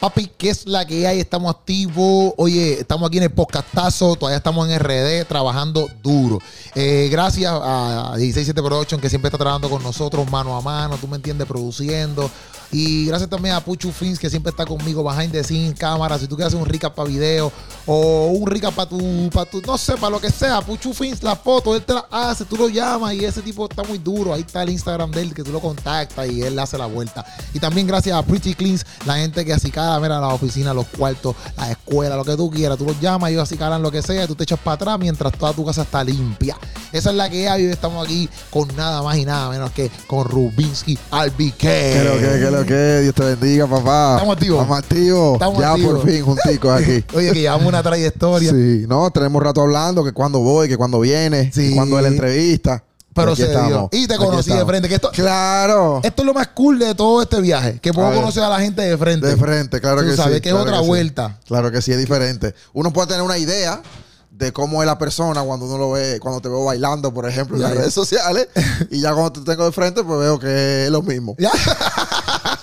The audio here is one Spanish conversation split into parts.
Papi, ¿qué es la que hay? Estamos activos. Oye, estamos aquí en el podcastazo. Todavía estamos en RD trabajando duro. Eh, gracias a 167 Production que siempre está trabajando con nosotros mano a mano. Tú me entiendes, produciendo. Y gracias también a Puchu Fins que siempre está conmigo behind the scenes, cámara. Si tú quieres hacer un recap para video o un recap para tu, para tu, no sé, para lo que sea. Puchu Fins, la foto, él te la hace, tú lo llamas y ese tipo está muy duro. Ahí está el Instagram de él que tú lo contactas y él hace la vuelta. Y también gracias a Pretty Cleans, la gente que así cada, mira, la oficina, los cuartos, la escuela, lo que tú quieras. Tú los llamas, ellos así calan lo que sea, tú te echas para atrás mientras toda tu casa está limpia. Esa es la que hay. Hoy estamos aquí con nada más y nada menos que con Rubinsky RBK. ¿Qué lo que, qué lo que? Dios te bendiga, papá. Estamos activos. Estamos activos. Estamos ya activos. por fin, junticos aquí. Oye, que llevamos una trayectoria. Sí, no, tenemos rato hablando que cuando voy, que cuando viene, Sí. que cuando es la entrevista. Pero Aquí se dio. estamos. Y te Aquí conocí de estamos. frente. Que esto, Claro. esto es lo más cool de todo este viaje. Que puedo A ver. conocer a la gente de frente. De frente, claro Tú que sí. sabes que es claro otra sí. vuelta. Claro que sí, es diferente. Uno puede tener una idea de cómo es la persona cuando uno lo ve, cuando te veo bailando, por ejemplo, en Ya, las ya. redes sociales. y ya cuando te tengo de frente, pues veo que es lo mismo. Ya.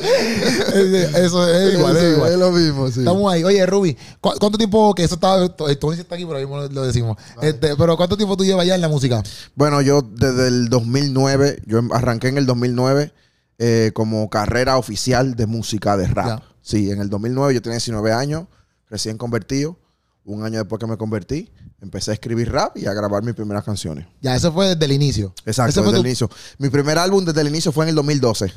Eso es igual, es Eso, igual. es lo mismo, sí. Estamos ahí. Oye, Ruby, ¿cu- ¿cuánto tiempo que eso estaba. Tony está aquí, pero ahí mismo lo decimos. Este, pero ¿cuánto tiempo tú llevas ya en la música? Bueno, yo desde el 2009, yo em- arranqué en el 2009 eh, como carrera oficial de música de rap. Ya. Sí, en el 2009 yo tenía 19 años, recién convertido. Un año después que me convertí, empecé a escribir rap y a grabar mis primeras canciones. Ya, eso fue desde el inicio. Exacto, desde el inicio. Mi primer álbum desde el inicio fue en el 2012.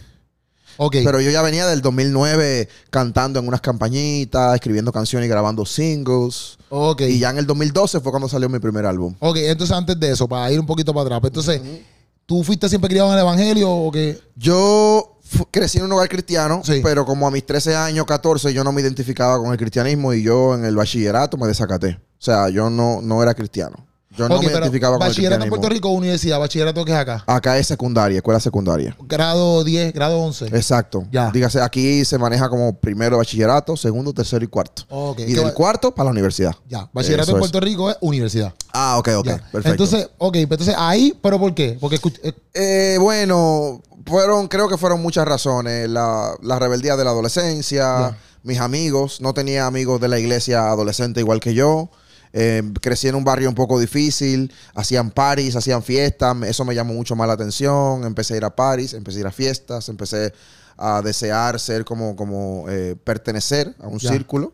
Ok. Pero yo ya venía del 2009 cantando en unas campañitas, escribiendo canciones y grabando singles. ok. Y ya en el 2012 fue cuando salió mi primer álbum. Ok, entonces antes de eso, para ir un poquito para atrás. pues, Entonces, ¿tú fuiste siempre criado en el evangelio o qué? Yo crecí en un hogar cristiano, Sí. pero como a mis 13 años, 14, yo no me identificaba con el cristianismo y yo en el bachillerato me desacaté. O sea, yo no, no era cristiano. Yo no Ok, me pero identificaba con el Bachillerato en. Puerto Rico o universidad. Bachillerato que es acá. Acá es secundaria, escuela secundaria. Grado 10, grado 11. Exacto. Ya. Dígase, aquí se maneja como primero bachillerato, segundo, tercero y cuarto. Ok. Y ¿Qué del va- cuarto para la universidad. Ya. Bachillerato Eso en es. Puerto Rico es universidad. Ah, ok, ok. Ya. Perfecto. Entonces, ok, pero entonces ahí, ¿pero por qué? Porque eh, Eh, bueno, fueron, creo que fueron muchas razones. La, la rebeldía de la adolescencia, Ya. mis amigos, no tenía amigos de la iglesia adolescente igual que yo. Eh, crecí en un barrio un poco difícil, hacían parties, hacían fiestas, eso me llamó mucho más la atención. Empecé a ir a parties, empecé a ir a fiestas, empecé a desear ser como, como eh, pertenecer a un Ya. círculo.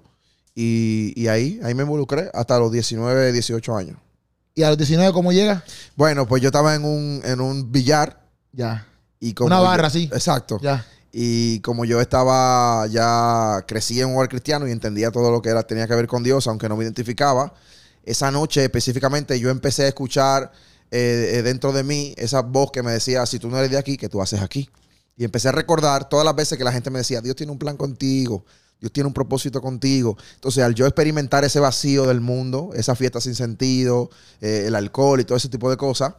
Y, y ahí, ahí me involucré hasta los 19, 18 años. ¿Y a los 19 cómo llega? Bueno, pues yo estaba en un, en un billar Ya. y como Una barra, yo- sí. Exacto. Ya. Y como yo estaba ya crecí en un hogar cristiano y entendía todo lo que tenía que ver con Dios, aunque no me identificaba, esa noche específicamente yo empecé a escuchar eh, eh, dentro de mí esa voz que me decía, si tú no eres de aquí, ¿qué tú haces aquí? Y empecé a recordar todas las veces que la gente me decía, Dios tiene un plan contigo, Dios tiene un propósito contigo. Entonces, al yo experimentar ese vacío del mundo, esa fiesta sin sentido, eh, el alcohol y todo ese tipo de cosas,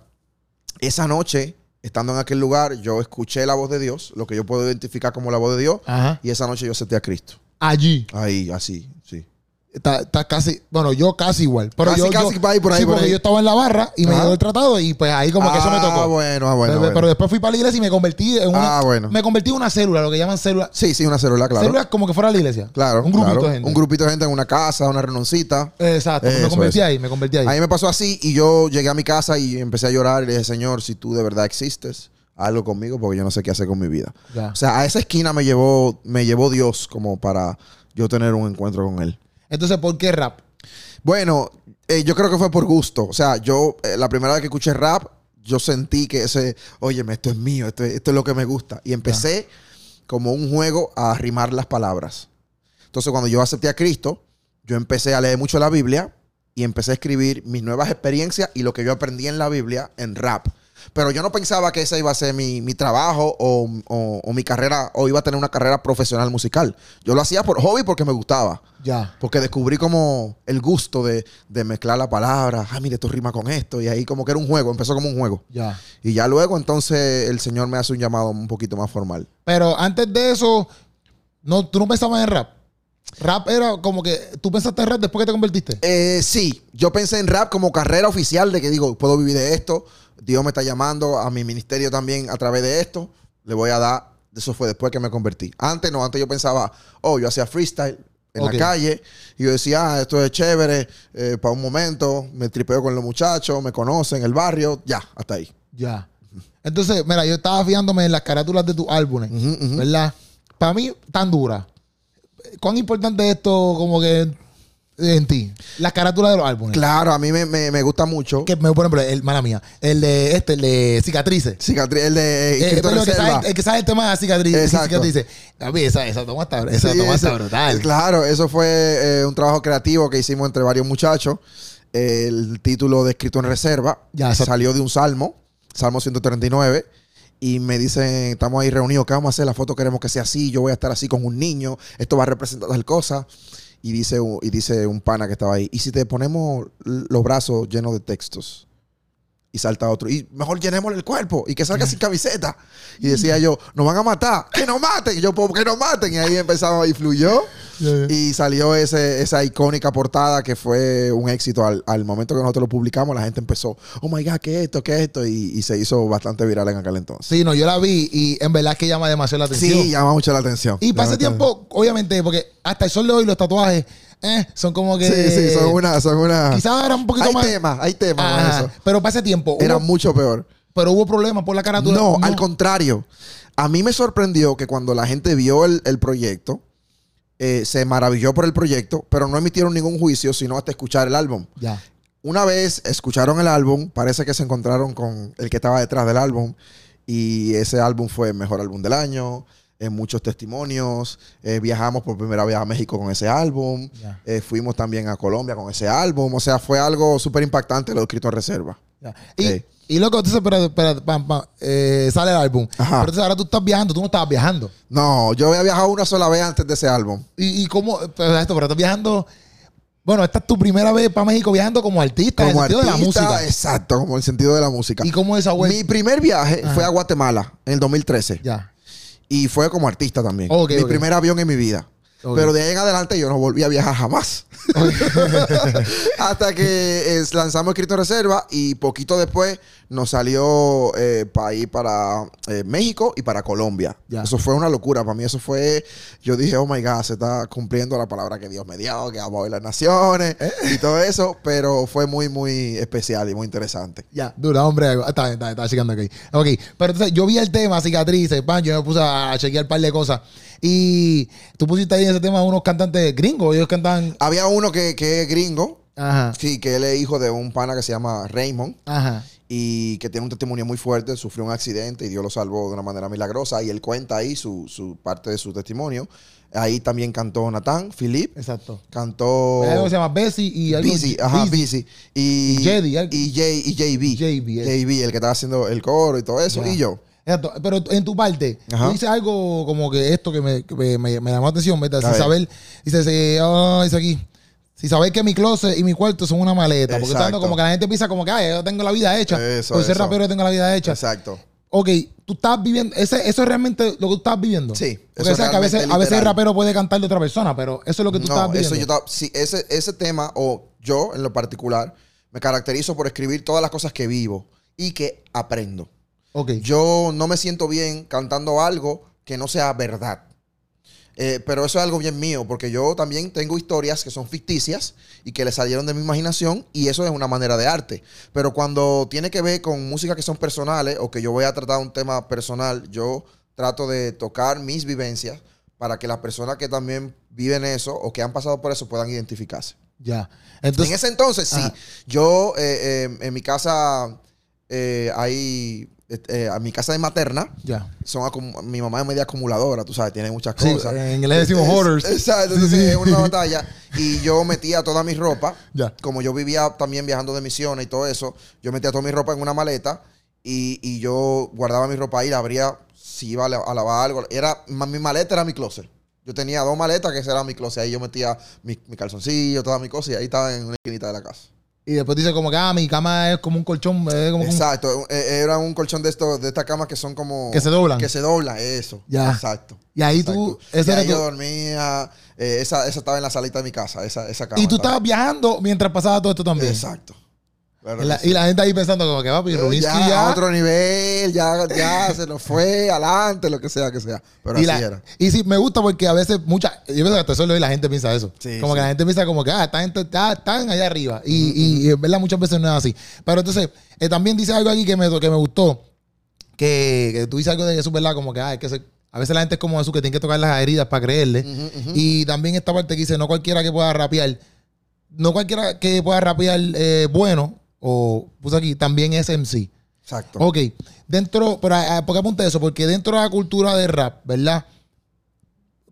esa noche, estando en aquel lugar, yo escuché la voz de Dios, lo que yo puedo identificar como la voz de Dios, Ajá. y esa noche yo acepté a Cristo. Allí. Ahí, así, sí. Está, está casi, bueno, yo casi igual. Pero Casi, yo, casi yo- va ahí por ahí, sí, por porque yo estaba en la barra y me llegó el tratado y pues ahí como que eso me Ah, tocó. bueno, ah, bueno. pero, bueno. pero después fui para la iglesia y me convertí en una. Ah, bueno. Me convertí en una célula, lo que llaman célula. Sí, sí, una célula, claro. Célula como que fuera la iglesia. Claro, Un grupito claro. de gente. Un grupito de gente en una casa, una renoncita. Exacto. me convertí eso. ahí, me convertí ahí. A mí me pasó así y yo llegué a mi casa y empecé a llorar y le dije, Señor, si tú de verdad existes, algo conmigo porque yo no sé qué hacer con mi vida. Ya. O sea, a esa esquina me llevó, me llevó Dios como para yo tener un encuentro con Él. Entonces, ¿por qué rap? Bueno, eh, yo creo que fue por gusto. O sea, yo eh, la primera vez que escuché rap, yo sentí que ese, óyeme, esto es mío, esto, es- lo que me gusta. Y empecé como un juego a rimar las palabras. Entonces, cuando yo acepté a Cristo, yo empecé a leer mucho la Biblia y empecé a escribir mis nuevas experiencias y lo que yo aprendí en la Biblia en rap. Pero yo no pensaba que ese iba a ser mi, mi trabajo o, o- o mi carrera, o iba a tener una carrera profesional musical. Yo lo hacía por hobby porque me gustaba. Ya. Porque descubrí como el gusto de, de mezclar la palabra. Ah, mire, esto rima con esto. Y ahí como que era un juego, empezó como un juego. Ya. Y ya luego entonces el Señor me hace un llamado un poquito más formal. Pero antes de eso, no, tú no pensabas en rap. Rap era como que tú pensaste en rap después que te convertiste. Eh, sí, yo pensé en rap como carrera oficial de que digo, puedo vivir de esto. Dios me está llamando a mi ministerio también a través de esto. Le voy a dar Eso fue después que me convertí. Antes no, antes yo pensaba, oh, yo hacía freestyle en la calle. Y yo decía, ah, esto es chévere, eh, para un momento. Me tripeo con los muchachos, me conocen, el barrio. Ya, hasta ahí. Ya. Entonces, mira, yo estaba fijándome en las carátulas de tus álbumes. ¿verdad? Para mí, tan dura. ¿Cuán importante es esto como que en ti? Las carátulas de los álbumes. Claro, a mí me, me- me gusta mucho. Que, me- por ejemplo, el, mala mía, el de este, el de cicatrices. Cicatriz, el de Eh, pero el, que Reserva. sabe, el que sabe el tema de cicatrices. Exacto. cicatrices. A mí esa, esa toma está, esa Sí, toma está brutal. Claro, eso fue eh, un trabajo creativo que hicimos entre varios muchachos. El título de Escrito en Reserva Ya, salió de un salmo, Salmo 139. Y me dicen, estamos ahí reunidos, ¿qué vamos a hacer? La foto queremos que sea así, yo voy a estar así con un niño, esto va a representar tal cosa. Y dice, y dice un pana que estaba ahí, ¿y si te ponemos los brazos llenos de textos? Y salta otro, y mejor llenémosle el cuerpo y que salga sin camiseta. Y decía yo, nos van a matar, que nos maten. Y yo, ¿por qué nos maten? Y ahí empezaba y fluyó. Y salió ese, esa icónica portada que fue un éxito. Al, al momento que nosotros lo publicamos, la gente empezó, oh my God, ¿qué es esto? ¿Qué es esto? Y, y se hizo bastante viral en aquel entonces. Sí, no, yo la vi y en verdad es que llama demasiado la atención. Sí, llama mucho la atención. Y Llama tiempo, obviamente, porque hasta el sol de hoy los tatuajes eh, son como que. Sí, sí, son una. Son una Quizás era un poquito hay más. temas, hay temas con Ajá, eso. pero para ese tiempo. Era hubo- mucho peor. pero hubo problemas por la carátula. No, al contrario. A mí me sorprendió que cuando la gente vio el, el proyecto, eh, se maravilló por el proyecto, pero no emitieron ningún juicio, sino hasta escuchar el álbum. Ya. Una vez escucharon el álbum, parece que se encontraron con el que estaba detrás del álbum y ese álbum fue el mejor álbum del año, en muchos testimonios, eh, viajamos por primera vez a México con ese álbum, eh, fuimos también a Colombia con ese álbum, o sea, fue algo súper impactante lo escrito en reserva. Y, Sí. y loco, entonces, espera, espera, pam, pam, eh, sale el álbum. Ajá. Pero entonces ahora tú estás viajando, tú no estabas viajando. No, yo había viajado una sola vez antes de ese álbum. ¿Y, y cómo? Pero esto, pero estás viajando. Bueno, esta es tu primera vez para México viajando como artista, Como en el sentido de la artista, música. exacto, como el sentido de la música. ¿Y cómo esa vuelta? Mi primer viaje Ajá. fue a Guatemala en el 2013 Ya. Y fue como artista también. Mi primer avión en mi vida. Pero de ahí en adelante yo no volví a viajar jamás. Hasta que eh, lanzamos Escrito en Reserva y poquito después nos salió para ir para eh, México y para Colombia. Eso fue una locura. Para mí eso fue... Yo dije, oh my God, se está cumpliendo la palabra que Dios me dio, que vamos a ver las naciones Eh. y todo eso. Pero fue muy, muy especial y muy interesante. Ya, dura, hombre. Está bien, está bien, checando aquí. Ok, pero entonces yo vi el tema, cicatrices, pan, yo me puse a chequear un par de cosas. Y tú pusiste ahí en ese tema unos cantantes gringos, ellos cantan. Había uno que, que es gringo, Ajá, sí, que él es hijo de un pana que se llama Raymond. ajá. y que tiene un testimonio muy fuerte, sufrió un accidente y Dios lo salvó de una manera milagrosa y él cuenta ahí su, su parte de su testimonio. Ahí también cantó Natán, Philip, Exacto. cantó Hay algo que se llama Bessie y algo. Busy, ajá, Busy. Y, Y Jedi, y, J- y JB. JB. JB, el que estaba haciendo el coro y todo eso, y yo. Exacto. Pero en tu parte, Ajá. tú dices algo como que esto que me, que me, me- me llamó la atención, ¿verdad? Sin ver. saber, dice, ah, dice aquí. Si sabéis que mi closet y mi cuarto son una maleta. Porque tanto como que la gente piensa como que, ay, yo tengo la vida hecha. Eso, Por ser eso. rapero yo tengo la vida hecha. Exacto. Ok, tú estás viviendo, ese, eso es realmente lo que tú estás viviendo. Sí, Porque eso es que a veces, a veces el rapero puede cantar de otra persona, pero eso es lo que tú estás viviendo. eso yo sí, ese, ese tema, o yo en lo particular, me caracterizo por escribir todas las cosas que vivo y que aprendo. Yo no me siento bien cantando algo que no sea verdad. Eh, pero eso es algo bien mío, porque yo también tengo historias que son ficticias y que le salieron de mi imaginación y eso es una manera de arte. Pero cuando tiene que ver con música que son personales o que yo voy a tratar un tema personal, yo trato de tocar mis vivencias para que las personas que también viven eso o que han pasado por eso puedan identificarse. Ya. Entonces, en ese entonces, sí. Yo, eh, eh, en mi casa, hay, eh, a mi casa de materna, ya. son mi mamá es media acumuladora, tú sabes, tiene muchas Sí, cosas. en inglés decimos hoarders. Exacto, entonces sí. es una batalla. Y yo metía toda mi ropa, Ya. como yo vivía también viajando de misiones y todo eso, yo metía toda mi ropa en una maleta y, y yo guardaba mi ropa ahí, la abría si iba a, la- a lavar algo. Era, mi maleta era mi closet. Yo tenía dos maletas que ese era mi closet. Ahí yo metía mi, mi calzoncillo, todas mis cosas y ahí estaba en una esquinita de la casa. Y después dice como que, ah, mi cama es como un colchón, como Exacto, eh, era un colchón de estos, de estas camas que son como que se doblan. que se doblan, eso. Ya. Exacto. y ahí tú, Exacto. Y era ahí yo dormía, eh, esa, esa estaba en la salita de mi casa, esa, esa cama. y tú estaba- estabas viajando mientras pasaba todo esto también. Exacto. Claro y, la, que sí. y la gente ahí pensando como que va, y Rubinsky ya, ya. a otro nivel, ya, ya se nos fue, adelante, lo que sea que sea. Pero y, así la- era. y sí, me gusta porque a veces mucha, yo pienso que hasta solo la gente piensa eso. Sí, como que la gente piensa como que, ah, están, están, están allá arriba. Y, y- y en verdad muchas veces no es así. Pero entonces, eh, también dice algo aquí que me, que me gustó, que, que tú dices algo de eso, ¿verdad? Como que, ah, es que se- a veces la gente es como eso, que tiene que tocar las heridas para creerle. Y también esta parte que dice, no cualquiera que pueda rapear, no cualquiera que pueda rapear eh, bueno, o puse aquí, también es MC. Exacto. Ok, dentro, pero ah, ¿por qué apunté eso? Porque dentro de la cultura de rap, ¿verdad?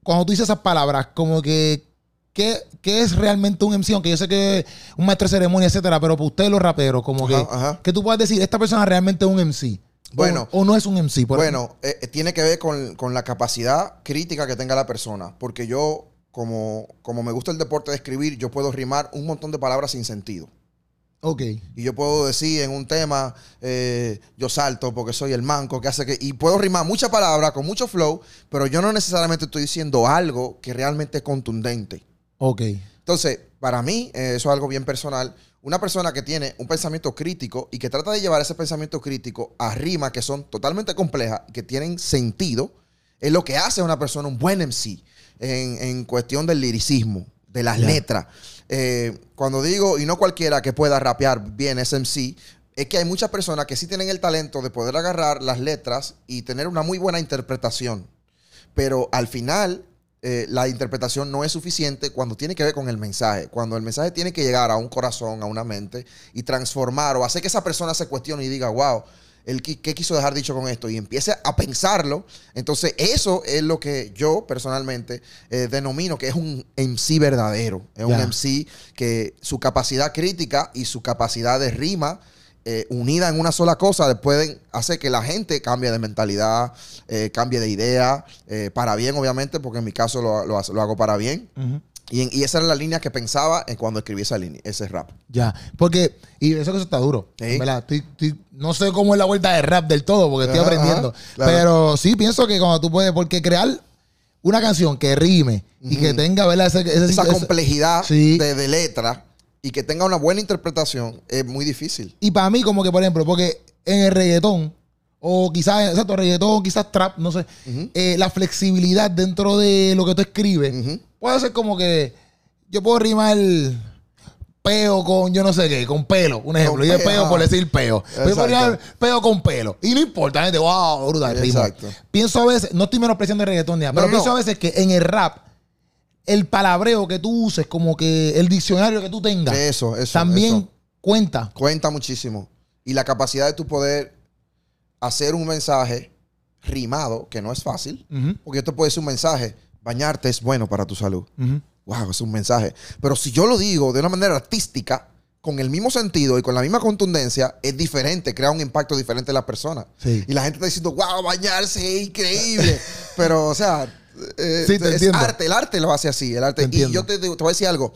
Cuando tú dices esas palabras, como que, ¿qué, qué es realmente un MC? Aunque yo sé que un maestro de ceremonia, etcétera, pero para ustedes los raperos, como Ajá, que, ajá. que tú puedas decir, esta persona realmente es un MC. Bueno. o, no es un MC. por Bueno, eh, eh, tiene que ver con, con la capacidad crítica que tenga la persona. Porque yo, como, como me gusta el deporte de escribir, yo puedo rimar un montón de palabras sin sentido. Ok. Y yo puedo decir en un tema, eh, yo salto porque soy el manco que hace que... Y puedo rimar muchas palabras con mucho flow, pero yo no necesariamente estoy diciendo algo que realmente es contundente. Ok. Entonces, para mí, eh, eso es algo bien personal. Una persona que tiene un pensamiento crítico y que trata de llevar ese pensamiento crítico a rimas que son totalmente complejas y que tienen sentido, es lo que hace a una persona un buen MC en, en cuestión del liricismo, de las letras. Eh, cuando digo, y no cualquiera que pueda rapear bien ese MC, es que hay muchas personas que sí tienen el talento de poder agarrar las letras y tener una muy buena interpretación. Pero al final, eh, la interpretación no es suficiente cuando tiene que ver con el mensaje. Cuando el mensaje tiene que llegar a un corazón, a una mente y transformar o hacer que esa persona se cuestione y diga, wow, qui- ¿qué quiso dejar dicho con esto? Y empiece a pensarlo. Entonces, eso es lo que yo personalmente eh, denomino que es un MC verdadero. Es un MC que su capacidad crítica y su capacidad de rima eh, unida en una sola cosa pueden hacer que la gente cambie de mentalidad, eh, cambie de idea, eh, para bien, obviamente, porque en mi caso lo, lo lo hago para bien. Y, en- y esa era la línea que pensaba en cuando escribí esa línea, ese rap. Ya, porque, y eso que eso está duro. Sí. ¿verdad? Estoy- estoy- no sé cómo es la vuelta de rap del todo, porque estoy Ajá, aprendiendo. ajá, claro. Pero sí pienso que cuando tú puedes, porque crear una canción que rime y que tenga, ¿verdad? Ese, ese- Esa ese- complejidad Sí. de, de letra y que tenga una buena interpretación es muy difícil. y para mí, como que, por ejemplo, porque en el reggaetón, o quizás, exacto, reggaetón, quizás trap, no sé, eh, la flexibilidad dentro de lo que tú escribes puede ser como que yo puedo rimar peo con yo no sé qué, con pelo, un ejemplo. Con Y de peo, peo por decir peo. Yo puedo rimar peo con pelo. Y no importa, gente, wow, brutal. Exacto. Pienso a veces, no estoy menospreciando el reggaetón ni nada, No, pero no. pienso a veces que en el rap, el palabreo que tú uses, como que el diccionario que tú tengas, Eso, eso. también eso. cuenta. Cuenta muchísimo. Y la capacidad de tu poder hacer un mensaje rimado, que no es fácil, Ujú, porque esto puede ser un mensaje, bañarte es bueno para tu salud. Wow, es un mensaje. Pero si yo lo digo de una manera artística, con el mismo sentido y con la misma contundencia, es diferente, crea un impacto diferente en la persona. Sí. Y la gente está diciendo, wow, bañarse es increíble. Pero, o sea, eh, Sí, es entiendo. arte, el arte lo hace así. El arte. Te y yo te, te voy a decir algo.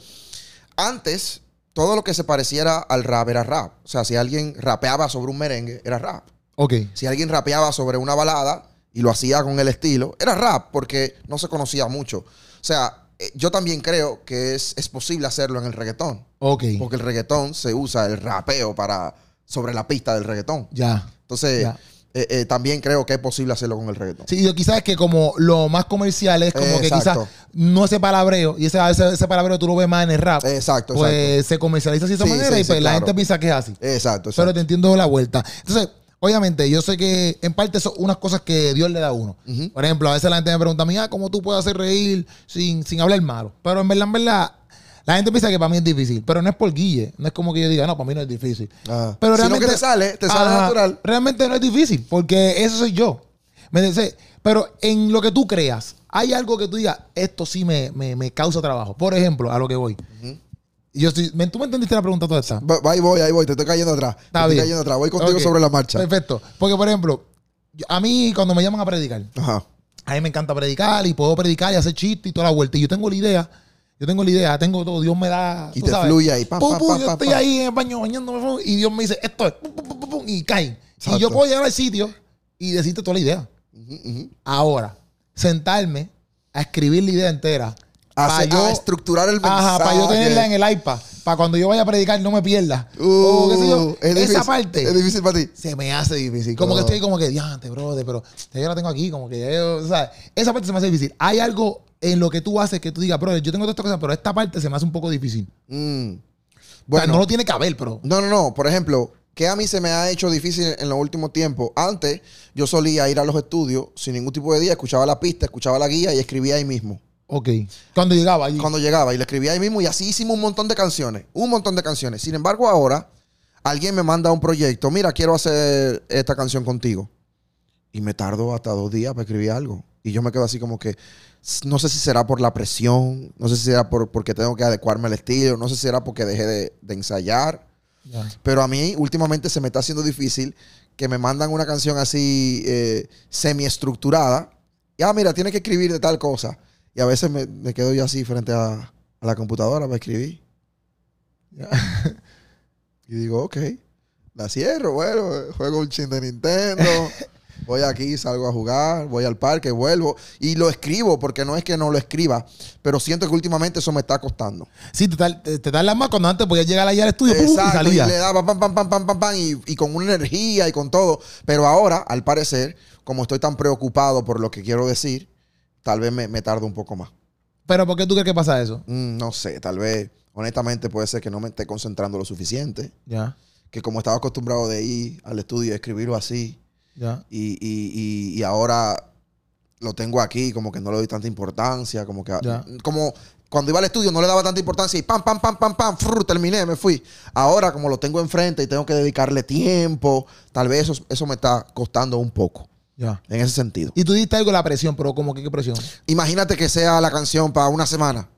Antes, todo lo que se pareciera al rap era rap. O sea, si alguien rapeaba sobre un merengue, era rap. Ok. Si alguien rapeaba sobre una balada y lo hacía con el estilo, era rap porque no se conocía mucho. O sea, eh, yo también creo que es, es posible hacerlo en el reggaetón. Ok. Porque el reggaetón se usa el rapeo para sobre la pista del reggaetón. Ya. Entonces, Ya. eh, eh, también creo que es posible hacerlo con el reggaetón. Sí, yo quizás es que como lo más comercial es como que Exacto. quizás no ese palabreo, y ese, ese, ese palabreo tú lo ves más en el rap, Exacto, pues se comercializa de esa Sí, manera sí, y pues sí, la claro. gente piensa que es así. Exacto, exacto. Pero te entiendo la vuelta. Entonces, obviamente, yo sé que en parte son unas cosas que Dios le da a uno. Por ejemplo, a veces la gente me pregunta a mí, ah, ¿cómo tú puedes hacer reír sin, sin hablar malo? Pero en verdad, en verdad, la gente piensa que para mí es difícil. Pero no es por guille. No es como que yo diga, no, para mí no es difícil. Ah. Pero realmente. que te sale, te sale natural. Realmente no es difícil, porque eso soy yo. ¿Me entiendes? Pero en lo que tú creas, hay algo que tú digas, esto sí me, me, me causa trabajo. Por ejemplo, a lo que voy. Yo estoy, ¿me- ¿Tú me entendiste la pregunta toda esta? Va- Ahí voy, ahí voy, te estoy cayendo atrás. te Está estoy bien. cayendo atrás. Voy contigo sobre la marcha. Perfecto. Porque, por ejemplo, a mí cuando me llaman a predicar, Ajá. a mí me encanta predicar y puedo predicar y hacer chistes y toda la vuelta. Y yo tengo la idea, yo tengo la idea, tengo todo, Dios me da. Y tú te sabes, fluye ahí, pam, pum, pum, pam, yo estoy ahí en el baño bañándome y Dios me dice, esto es, pum, pum, pum, y cae. Y yo puedo llegar al sitio y decirte toda la idea. Ahora, sentarme a escribir la idea entera Pa' yo- a estructurar el mensaje. Ajá, para yo tenerla en el iPad. Para cuando yo vaya a predicar no me pierda. Uh, o qué sé yo. es Esa difícil, parte Es difícil para ti. se me hace difícil. Como que estoy como que, diante, brother, pero ya yo la tengo aquí, como que yo, o sea, esa parte se me hace difícil. Hay algo en lo que tú haces que tú digas, brother, yo tengo todas estas cosas, pero esta parte se me hace un poco difícil. Mm. o sea, Bueno, no lo tiene que haber, pero. No, no, no. Por ejemplo, que a mí se me ha hecho difícil en los últimos tiempos. Antes, yo solía ir a los estudios sin ningún tipo de día, escuchaba la pista, escuchaba la guía y escribía ahí mismo. Ok. Cuando llegaba allí. Cuando llegaba y le escribía ahí mismo y así hicimos un montón de canciones. Un montón de canciones. Sin embargo, ahora alguien me manda un proyecto. Mira, quiero hacer esta canción contigo. Y me tardo hasta dos días para escribir algo. Y yo me quedo así como que, no sé si será por la presión, no sé si será por, porque tengo que adecuarme al estilo, no sé si será porque dejé de, de ensayar. Ya. Pero a mí últimamente se me está haciendo difícil que me mandan una canción así eh, semiestructurada. Y, ah, mira, tienes que escribir de tal cosa. Y a veces me, me quedo yo así frente a, a la computadora para escribir. y digo, ok, la cierro, bueno, juego un chin de Nintendo. Voy aquí, salgo a jugar, voy al parque, vuelvo y lo escribo porque no es que no lo escriba, pero siento que últimamente eso me está costando. Sí, te, te, te tardas más cuando antes podías llegar allá al estudio y salía. le daba pam, pam, pam, pam, pam, pam, y, y con una energía y con todo. Pero ahora, al parecer, como estoy tan preocupado por lo que quiero decir, tal vez me, me tardo un poco más. Pero ¿por qué tú crees que pasa eso? Mm, no sé, tal vez, honestamente, puede ser que no me esté concentrando lo suficiente. Ya, Que como estaba acostumbrado de ir al estudio y escribirlo así, ya. y, y- y- y ahora lo tengo aquí, como que no le doy tanta importancia, como que... Ya. Como cuando iba al estudio no le daba tanta importancia y pam, pam, pam, pam, pam, frr, terminé, me fui. Ahora como lo tengo enfrente y tengo que dedicarle tiempo, tal vez eso, eso me está costando un poco, Ya. en ese sentido. Y tú diste algo de la presión, pero como que qué presión? Imagínate que sea la canción para una semana.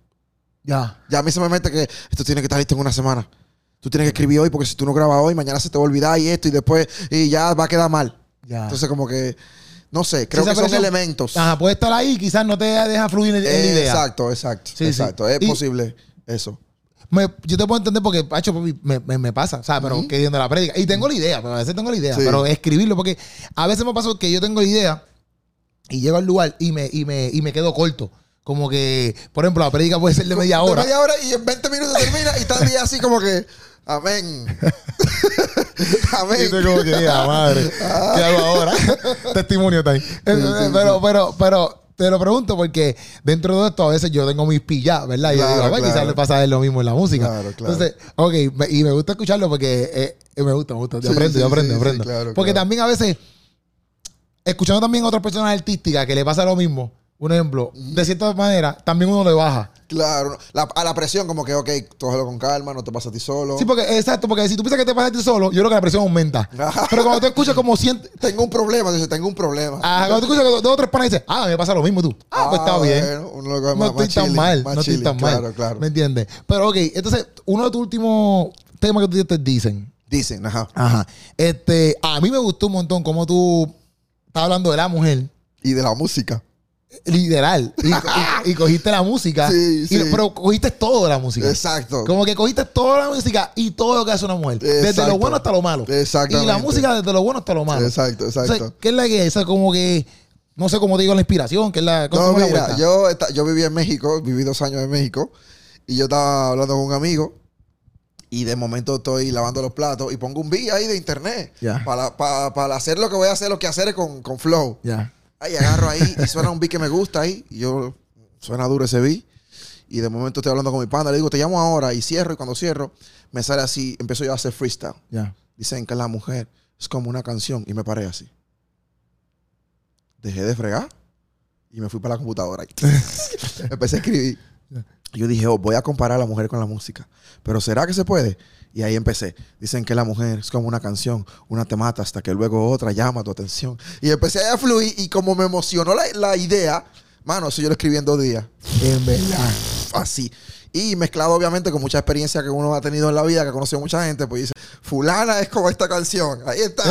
Ya. Ya a mí se me mete que esto tiene que estar listo en una semana. Tú tienes que escribir hoy porque si tú no grabas hoy, mañana se te va a olvidar y esto y después y ya va a quedar mal. Ya. Entonces como que, no sé, creo que son elementos. Ajá, puede estar ahí, quizás no te deja fluir en, en la idea. Exacto, exacto. Sí, sí. exacto. Es Y- posible eso. Me- yo te puedo entender porque, pacho, me, me, me pasa, o sea, pero queriendo la prédica. Y tengo la idea, pero a veces tengo la idea, Sí. pero escribirlo, porque a veces me pasa que yo tengo la idea y llego al lugar y me, y me, y me quedo corto. Como que, por ejemplo, la prédica puede ser de media De hora. media hora y en 20 minutos termina y está el día así como que, amén. amén. Y como que, "Ah, madre, ¿qué hago ahora? Testimonio time. sí, pero, pero, pero, te lo pregunto porque dentro de esto a veces yo tengo mis pillas, ¿verdad? Y yo Claro, digo, "Bueno, quizás claro. le pasa lo mismo en la música. Claro, claro. Entonces, ok, y me gusta escucharlo porque eh, me gusta, me gusta. Yo Sí, aprendo, sí, yo aprendo, sí, aprendo. claro, porque claro. también a veces, escuchando también a otras personas artísticas que le pasa lo mismo, un ejemplo, de cierta manera, también uno le baja. Claro. La- a la presión como que, ok, cógelo con calma, no te pasa a ti solo. Sí, porque, exacto, porque si tú piensas que te pasa a ti solo, yo creo que la presión aumenta. Ajá. Pero cuando tú escuchas como sientes, Tengo un problema, dice, tengo un problema. Ah, cuando tú escuchas dos o tres panas dices, ah, me pasa lo mismo tú. Ah, pues está bien. uno lo coge No más- estoy más tan chilling, mal, no estoy chilling, tan mal. Claro, claro. ¿Me entiendes? Pero ok, entonces, uno de tus últimos temas que tú te dicen. Dicen, ajá. Ajá. Este, a mí me gustó un montón cómo tú estás hablando de la mujer. Y de la música. Literal. Y, y- y cogiste la música. Sí, y- sí. pero cogiste todo de la música. Exacto. Como que cogiste toda la música y todo lo que hace una mujer. Desde Exacto. lo bueno hasta lo malo. Exactamente. Y la música desde lo bueno hasta lo malo. Exacto, exacto. ¿Qué es la que es? Esa como que, no sé cómo te digo la inspiración, que es la... ¿cómo No, la yo, yo viví en México, viví dos años en México, y yo estaba hablando con un amigo, y de momento estoy lavando los platos, y pongo un beat ahí de internet, Ya. para, para, para hacer lo que voy a hacer, lo que hacer con, con Flow. Ya. Ahí agarro ahí, y suena un beat que me gusta ahí, y yo, suena duro ese beat, y de momento estoy hablando con mi panda, le digo, te llamo ahora, y cierro, y cuando cierro, me sale así, empiezo yo a hacer freestyle. Ya. Dicen que la mujer es como una canción, y me paré así. Dejé de fregar y me fui para la computadora. Empecé a escribir. Yo dije, oh, voy a comparar a la mujer con la música. Pero ¿será que se puede? Y ahí empecé. Dicen que la mujer es como una canción. Una te mata hasta que luego otra llama tu atención. Y empecé a fluir y como me emocionó la, la idea, mano, eso yo lo escribí en dos días. En verdad. Así. Y mezclado obviamente con mucha experiencia que uno ha tenido en la vida, que conoció a mucha gente, pues dice, fulana es como esta canción. Ahí está.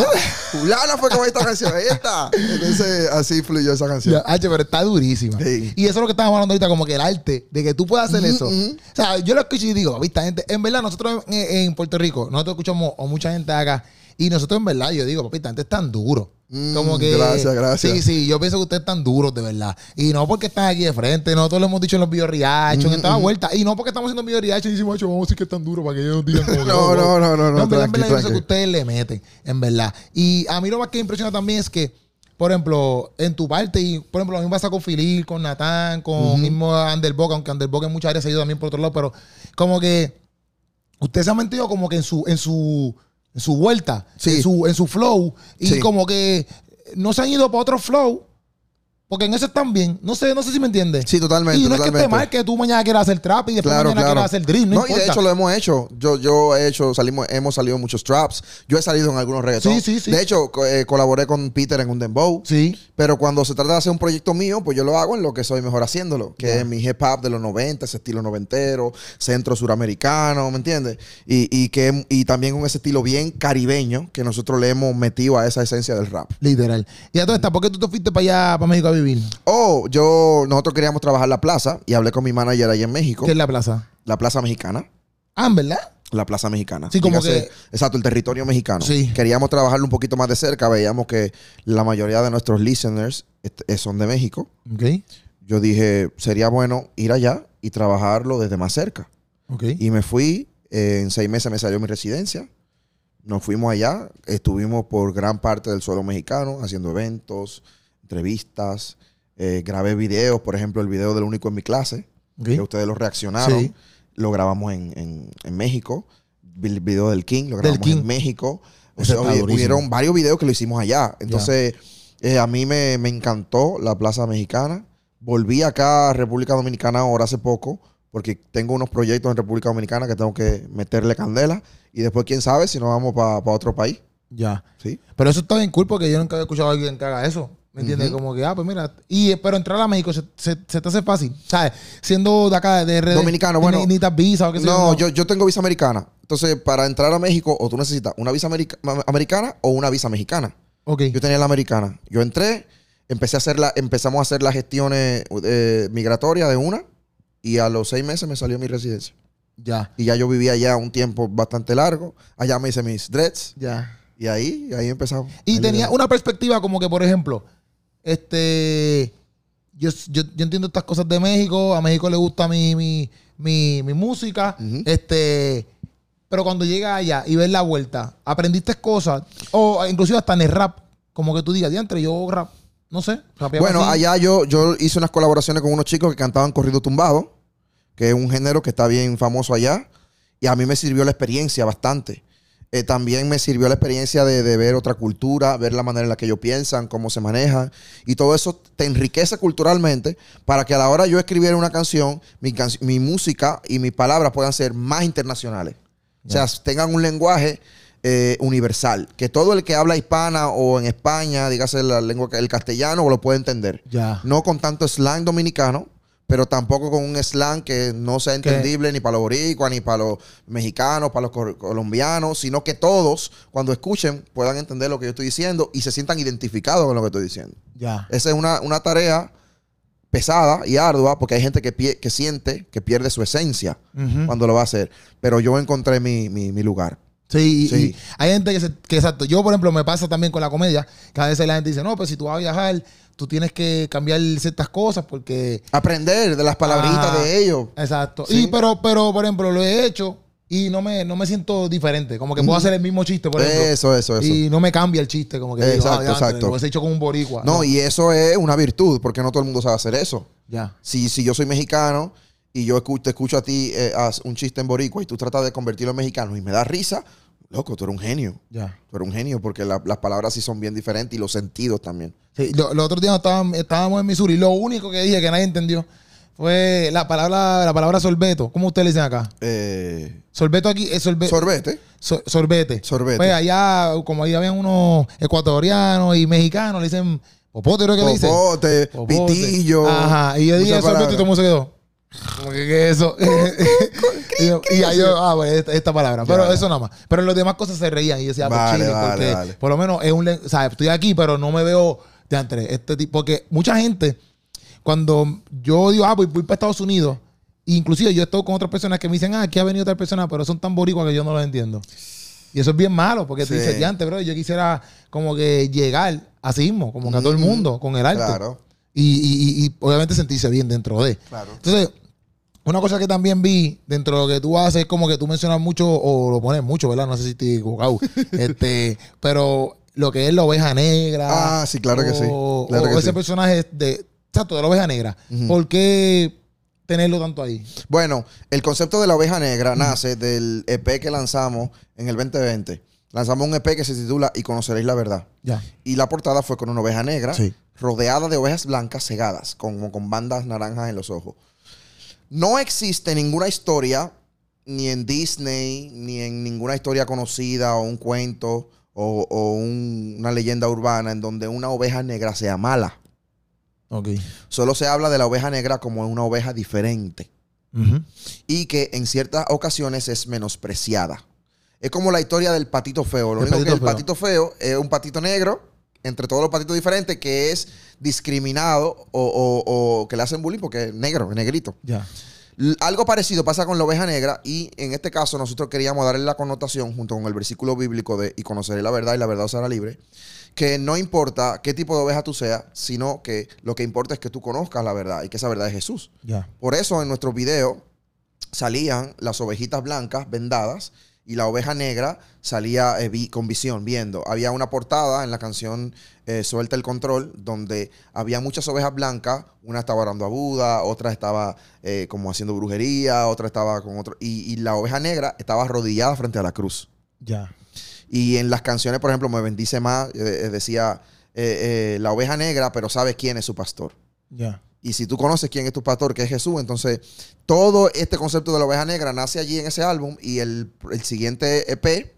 fulana fue como esta canción. Ahí está. Entonces así fluyó esa canción. Ya, H, pero está durísima. Sí. Y eso es lo que estábamos hablando ahorita, como que el arte de que tú puedas hacer eso. O sea, yo lo escucho y digo, vista gente, en verdad, nosotros en, en Puerto Rico, nosotros escuchamos a mucha gente acá, y nosotros en verdad, yo digo, papi, esta gente es tan duro. Mm, Como que. gracias, gracias. Sí, sí, yo pienso que ustedes están duros, de verdad. Y no porque están aquí de frente, nosotros lo hemos dicho en los video reaction, Mm, en toda mm. vuelta. Y no porque estamos haciendo video reaction y decimos, "Macho, vamos a decir que están duros para que ellos nos digan como No, no, no, no, no, en verdad, en verdad, yo sé que ustedes le meten, en verdad. Y a mí lo más que impresiona también es que, por ejemplo, en tu parte, y por ejemplo, lo mismo pasa con Filil, con Natán, con Ujú. mismo Underbox, aunque Underbox en muchas áreas se ha ido también por otro lado, pero como que usted se ha metido como que en su, en su, en su vuelta, Sí. en, su, en su flow, y Sí. como que no se han ido para otro flow, porque en eso están bien. No sé, no sé si me entiendes. Sí, totalmente. y no es que esté mal que tú mañana quieras hacer trap y después Claro, mañana claro. quieras hacer drill, no, No, y de importa. hecho lo hemos hecho. Yo, yo he hecho, salimos, hemos salido en muchos traps. Yo he salido en algunos reggaetón. Sí, sí, sí. De hecho, eh, colaboré con Peter en un dembow. Sí. Pero cuando se trata de hacer un proyecto mío, pues yo lo hago en lo que soy mejor haciéndolo, que es mi hip hop de los 90, ese estilo noventero, centro suramericano, ¿me entiendes? Y, y, que, y también con ese estilo bien caribeño que nosotros le hemos metido a esa esencia del rap. Literal. Y a todo está, ¿por qué tú te fuiste para allá, para México vivir? Oh, yo, nosotros queríamos trabajar la plaza y hablé con mi manager ahí en México, ¿Qué es la plaza? la plaza mexicana. Ah, ¿en verdad? La plaza mexicana. Sí, como Dígase, que- Exacto, el territorio mexicano. Sí. Queríamos trabajarlo un poquito más de cerca. Veíamos que la mayoría de nuestros listeners eh, son de México. Ok. Yo dije, sería bueno ir allá y trabajarlo desde más cerca. Ok. Y me fui, eh, en seis meses me salió mi residencia. Nos fuimos allá, estuvimos por gran parte del suelo mexicano haciendo eventos, entrevistas, eh, grabé videos, por ejemplo, el video del único en mi clase, que ustedes lo reaccionaron, Sí. lo grabamos en, en- en México. El video del King lo grabamos King. en México. O sea, hubieron varios videos que lo hicimos allá. Entonces, eh, a mí me, me encantó la Plaza Mexicana. Volví acá a República Dominicana ahora hace poco, porque tengo unos proyectos en República Dominicana que tengo que meterle candela. Y después, quién sabe, si nos vamos para otro país. Ya. ¿sí? Pero eso está bien cool porque yo nunca había escuchado a alguien que haga eso. ¿Me entiendes? Como que, ah, pues mira. Y, pero entrar a México se, se- se te hace fácil. ¿Sabes? Siendo de acá, de RD. Dominicano, bueno. Te visa o qué sé No, yo, yo tengo visa americana. Entonces, para entrar a México, o tú necesitas una visa america- americana o una visa mexicana. Ok. Yo tenía la americana. Yo entré, empecé a hacer la, empezamos a hacer las gestiones eh, migratorias de una y a los seis meses me salió mi residencia. Ya. Y ya yo vivía allá un tiempo bastante largo. Allá me hice mis dreads Ya. y ahí, ahí empezamos. Y Ahí tenía una perspectiva como que, por ejemplo, este. Yo, yo, yo entiendo estas cosas de México. A México le gusta mi, mi, mi, mi música. Este. Pero cuando llegas allá y ves la vuelta, aprendiste cosas. O inclusive hasta en el rap. Como que tú digas, diantre, yo rap. No sé. Bueno, así". allá yo, yo hice unas colaboraciones con unos chicos que cantaban corrido tumbado, que es un género que está bien famoso allá. Y a mí me sirvió la experiencia bastante. Eh, también me sirvió la experiencia de, de ver otra cultura, ver la manera en la que ellos piensan, cómo se manejan. Y todo eso te enriquece culturalmente para que a la hora yo escribiera una canción, mi, can- mi música y mis palabras puedan ser más internacionales. O sea, tengan un lenguaje eh, universal. Que todo el que habla hispana o en España, dígase la lengua, el castellano, lo puede entender. No con tanto slang dominicano, pero tampoco con un slang que no sea entendible ni para los boricuas, ni para los mexicanos, para los colombianos, sino que todos, cuando escuchen, puedan entender lo que yo estoy diciendo y se sientan identificados con lo que estoy diciendo. Ya. Esa es una, una tarea pesada y ardua porque hay gente que, pie- que siente que pierde su esencia cuando lo va a hacer. Pero yo encontré mi, mi- mi lugar. Sí, Sí. y hay gente que, se- que exacto. Yo, por ejemplo, me pasa también con la comedia, que a veces la gente dice, no, pues si tú vas a viajar, tú tienes que cambiar ciertas cosas porque. Aprender de las palabritas Ah. de ellos. Exacto. Sí. Y pero, pero, por ejemplo, lo he hecho y no me, no me siento diferente. Como que puedo hacer el mismo chiste, por ejemplo. Eso, eso, eso. Y no me cambia el chiste, como que digo, Exacto, ah, diantre, exacto. Lo he hecho con un boricua. No, y eso es una virtud, porque no todo el mundo sabe hacer eso. Ya. Si, si yo soy mexicano y yo te escucho a ti eh, haz un chiste en boricua y tú tratas de convertirlo en mexicano y me da risa, loco, tú eres un genio. Ya. Tú eres un genio porque la- las palabras sí son bien diferentes y los sentidos también. Sí, lo- los otros días estábamos, estábamos en Missouri. Lo único que dije que nadie entendió fue la palabra, la palabra sorbeto. ¿Cómo ustedes le dicen acá? Eh, Sorbeto aquí es sorbe- sorbete. so- sorbete. Sorbete. Pues allá, como ahí habían unos ecuatorianos y mexicanos, le dicen popote, creo que le dicen. Popote, Popote. pitillo. Ajá. Y yo dije sorbete y todo el mundo se quedó. Como que, ¿qué es eso? y, yo- y ahí yo, ah, pues esta, esta palabra. Pero Ya. eso nada más. Pero en las demás cosas se reían y yo decía, ah, pues Vale, chile, vale, porque vale. por lo menos es un. O sea, estoy aquí, pero no me veo de entre este tipo. Porque mucha gente, cuando yo digo, ah, pues voy para Estados Unidos, inclusive yo estoy con otras personas que me dicen, ah, aquí ha venido otra persona, pero son tan boricuas que yo no los entiendo. Y eso es bien malo, porque Sí. dices, antes, bro, yo quisiera como que llegar así mismo, como que a todo el mundo, con el arte. Claro, Y, y- y- obviamente sentirse bien dentro de. claro. Entonces, una cosa que también vi dentro de lo que tú haces es como que tú mencionas mucho, o lo pones mucho, ¿verdad? No sé si estoy equivocado. este, pero lo que es la oveja negra. Ah, sí, claro que sí. Claro o que ese sí. personaje de. Exacto, de la oveja negra. ¿Por qué tenerlo tanto ahí? Bueno, el concepto de la oveja negra nace del EP que lanzamos en el 2020. Lanzamos un EP que se titula Y conoceréis la verdad. Ya. Y la portada fue con una oveja negra Sí. Rodeada de ovejas blancas cegadas, como con bandas naranjas en los ojos. No existe ninguna historia, ni en Disney, ni en ninguna historia conocida, o un cuento, o, o un- una leyenda urbana, en donde una oveja negra sea mala. Ok. Solo se habla de la oveja negra como una oveja diferente y que en ciertas ocasiones es menospreciada. Es como la historia del patito feo. Lo El único que el feo. patito feo es un patito negro entre todos los patitos diferentes que es discriminado o, o- o que le hacen bullying porque es negro, es negrito. Ya. Algo parecido pasa con la oveja negra y en este caso nosotros queríamos darle la connotación junto con el versículo bíblico de y conoceré la verdad y la verdad os hará libre, que no importa qué tipo de oveja tú seas, sino que lo que importa es que tú conozcas la verdad y que esa verdad es Jesús. Ya. Por eso en nuestro video salían las ovejitas blancas vendadas y la oveja negra salía eh, vi- con visión, viendo. Había una portada en la canción eh, Suelta el Control, donde había muchas ovejas blancas. Una estaba orando a Buda, otra estaba eh, como haciendo brujería, otra estaba con otro. Y, y la oveja negra estaba arrodillada frente a la cruz. Ya. Y en las canciones, por ejemplo, Me bendice más, decía la oveja negra, pero sabe quién es su pastor. Ya. Y si tú conoces quién es tu pastor, que es Jesús, entonces todo este concepto de la oveja negra nace allí en ese álbum y el, el siguiente EP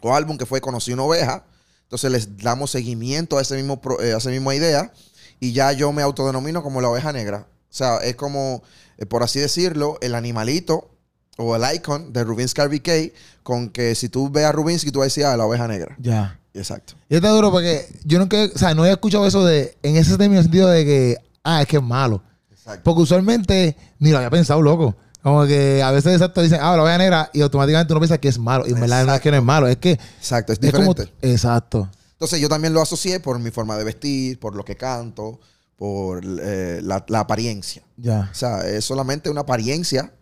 o álbum que fue Conocí una oveja, entonces les damos seguimiento a ese mismo eh, a esa misma idea y ya yo me autodenomino como la oveja negra. O sea, es como, eh, por así decirlo, el animalito o el icon de Rubinsky RBK con que si tú ves a Rubinsky tú vas a decir, ah, la oveja negra. Ya. Exacto. Y está duro porque yo nunca, o sea, no he escuchado eso de, en ese término sentido de que, ah, es que es malo. Exacto. Porque usualmente ni lo había pensado, loco. Como que a veces exacto dicen, ah, la oveja negra, y automáticamente uno piensa que es malo. Y en verdad no es que no es malo, es que Exacto, es es como. diferente. Exacto. Entonces yo también lo asocié por mi forma de vestir, por lo que canto, por eh, la, la apariencia. Ya. O sea, es solamente una apariencia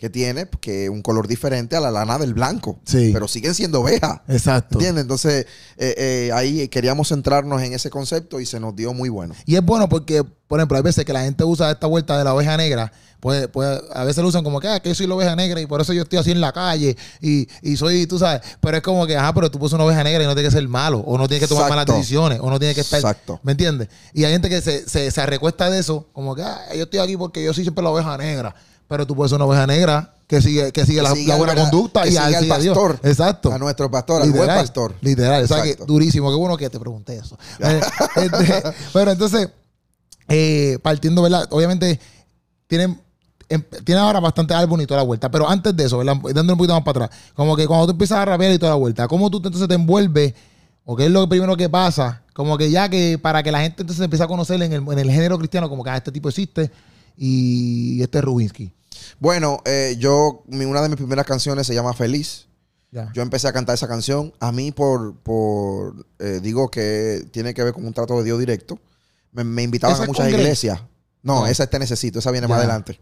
que tiene, que un color diferente a la lana del blanco. Sí. Pero siguen siendo ovejas. Exacto. ¿Entiendes? Entonces, eh, eh, ahí queríamos centrarnos en ese concepto y se nos dio muy bueno. Y es bueno porque, por ejemplo, hay veces que la gente usa esta vuelta de la oveja negra, pues, pues a veces lo usan como que, ah, que yo soy la oveja negra y por eso yo estoy así en la calle y, y soy, tú sabes, pero es como que, ajá, pero tú puedes una oveja negra y no tienes que ser malo, o no tienes que tomar malas decisiones, o no tienes que estar, Exacto. ¿me entiendes? Y hay gente que se, se, se recuesta de eso, como que, ah, yo estoy aquí porque yo soy siempre la oveja negra, pero tú puedes ser una oveja negra que sigue, que sigue, Que la, sigue la al buena conducta que y sigue al Dios. pastor. Exacto. A nuestro pastor, al buen pastor. Literal, o sea que Exacto. durísimo. Qué bueno que te pregunté eso. Eh, este, bueno, entonces, eh, partiendo, ¿verdad? Obviamente, tienen, em- tienen ahora bastante álbum y toda la vuelta. Pero antes de eso, ¿verdad? Dando un poquito más para atrás. Como que cuando tú empiezas a rapear y toda la vuelta, ¿cómo tú entonces te envuelves? ¿O qué es lo primero que pasa? Como que ya que para que la gente entonces empiece a conocer en el, en el género cristiano, como que ah, este tipo existe y este es Rubinsky. Bueno, eh, yo, mi- una de mis primeras canciones se llama Feliz. Yo empecé a cantar esa canción. A mí, por, por eh, digo que tiene que ver con un trato de Dios directo. Me, me invitaban ¿Esa a muchas iglesias. No, No. esa es Te Necesito. Esa viene más adelante.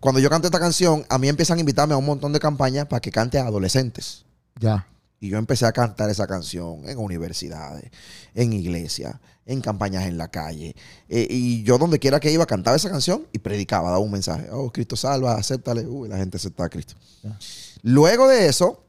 Cuando yo canto esta canción, a mí empiezan a invitarme a un montón de campañas para que cante a adolescentes. Ya. Y yo empecé a cantar esa canción en universidades, en iglesias, en campañas en la calle. Eh, y yo donde quiera que iba cantaba esa canción y predicaba, daba un mensaje. Oh, Cristo salva, acéptale. Uy, la gente acepta a Cristo. Ya. Luego de eso,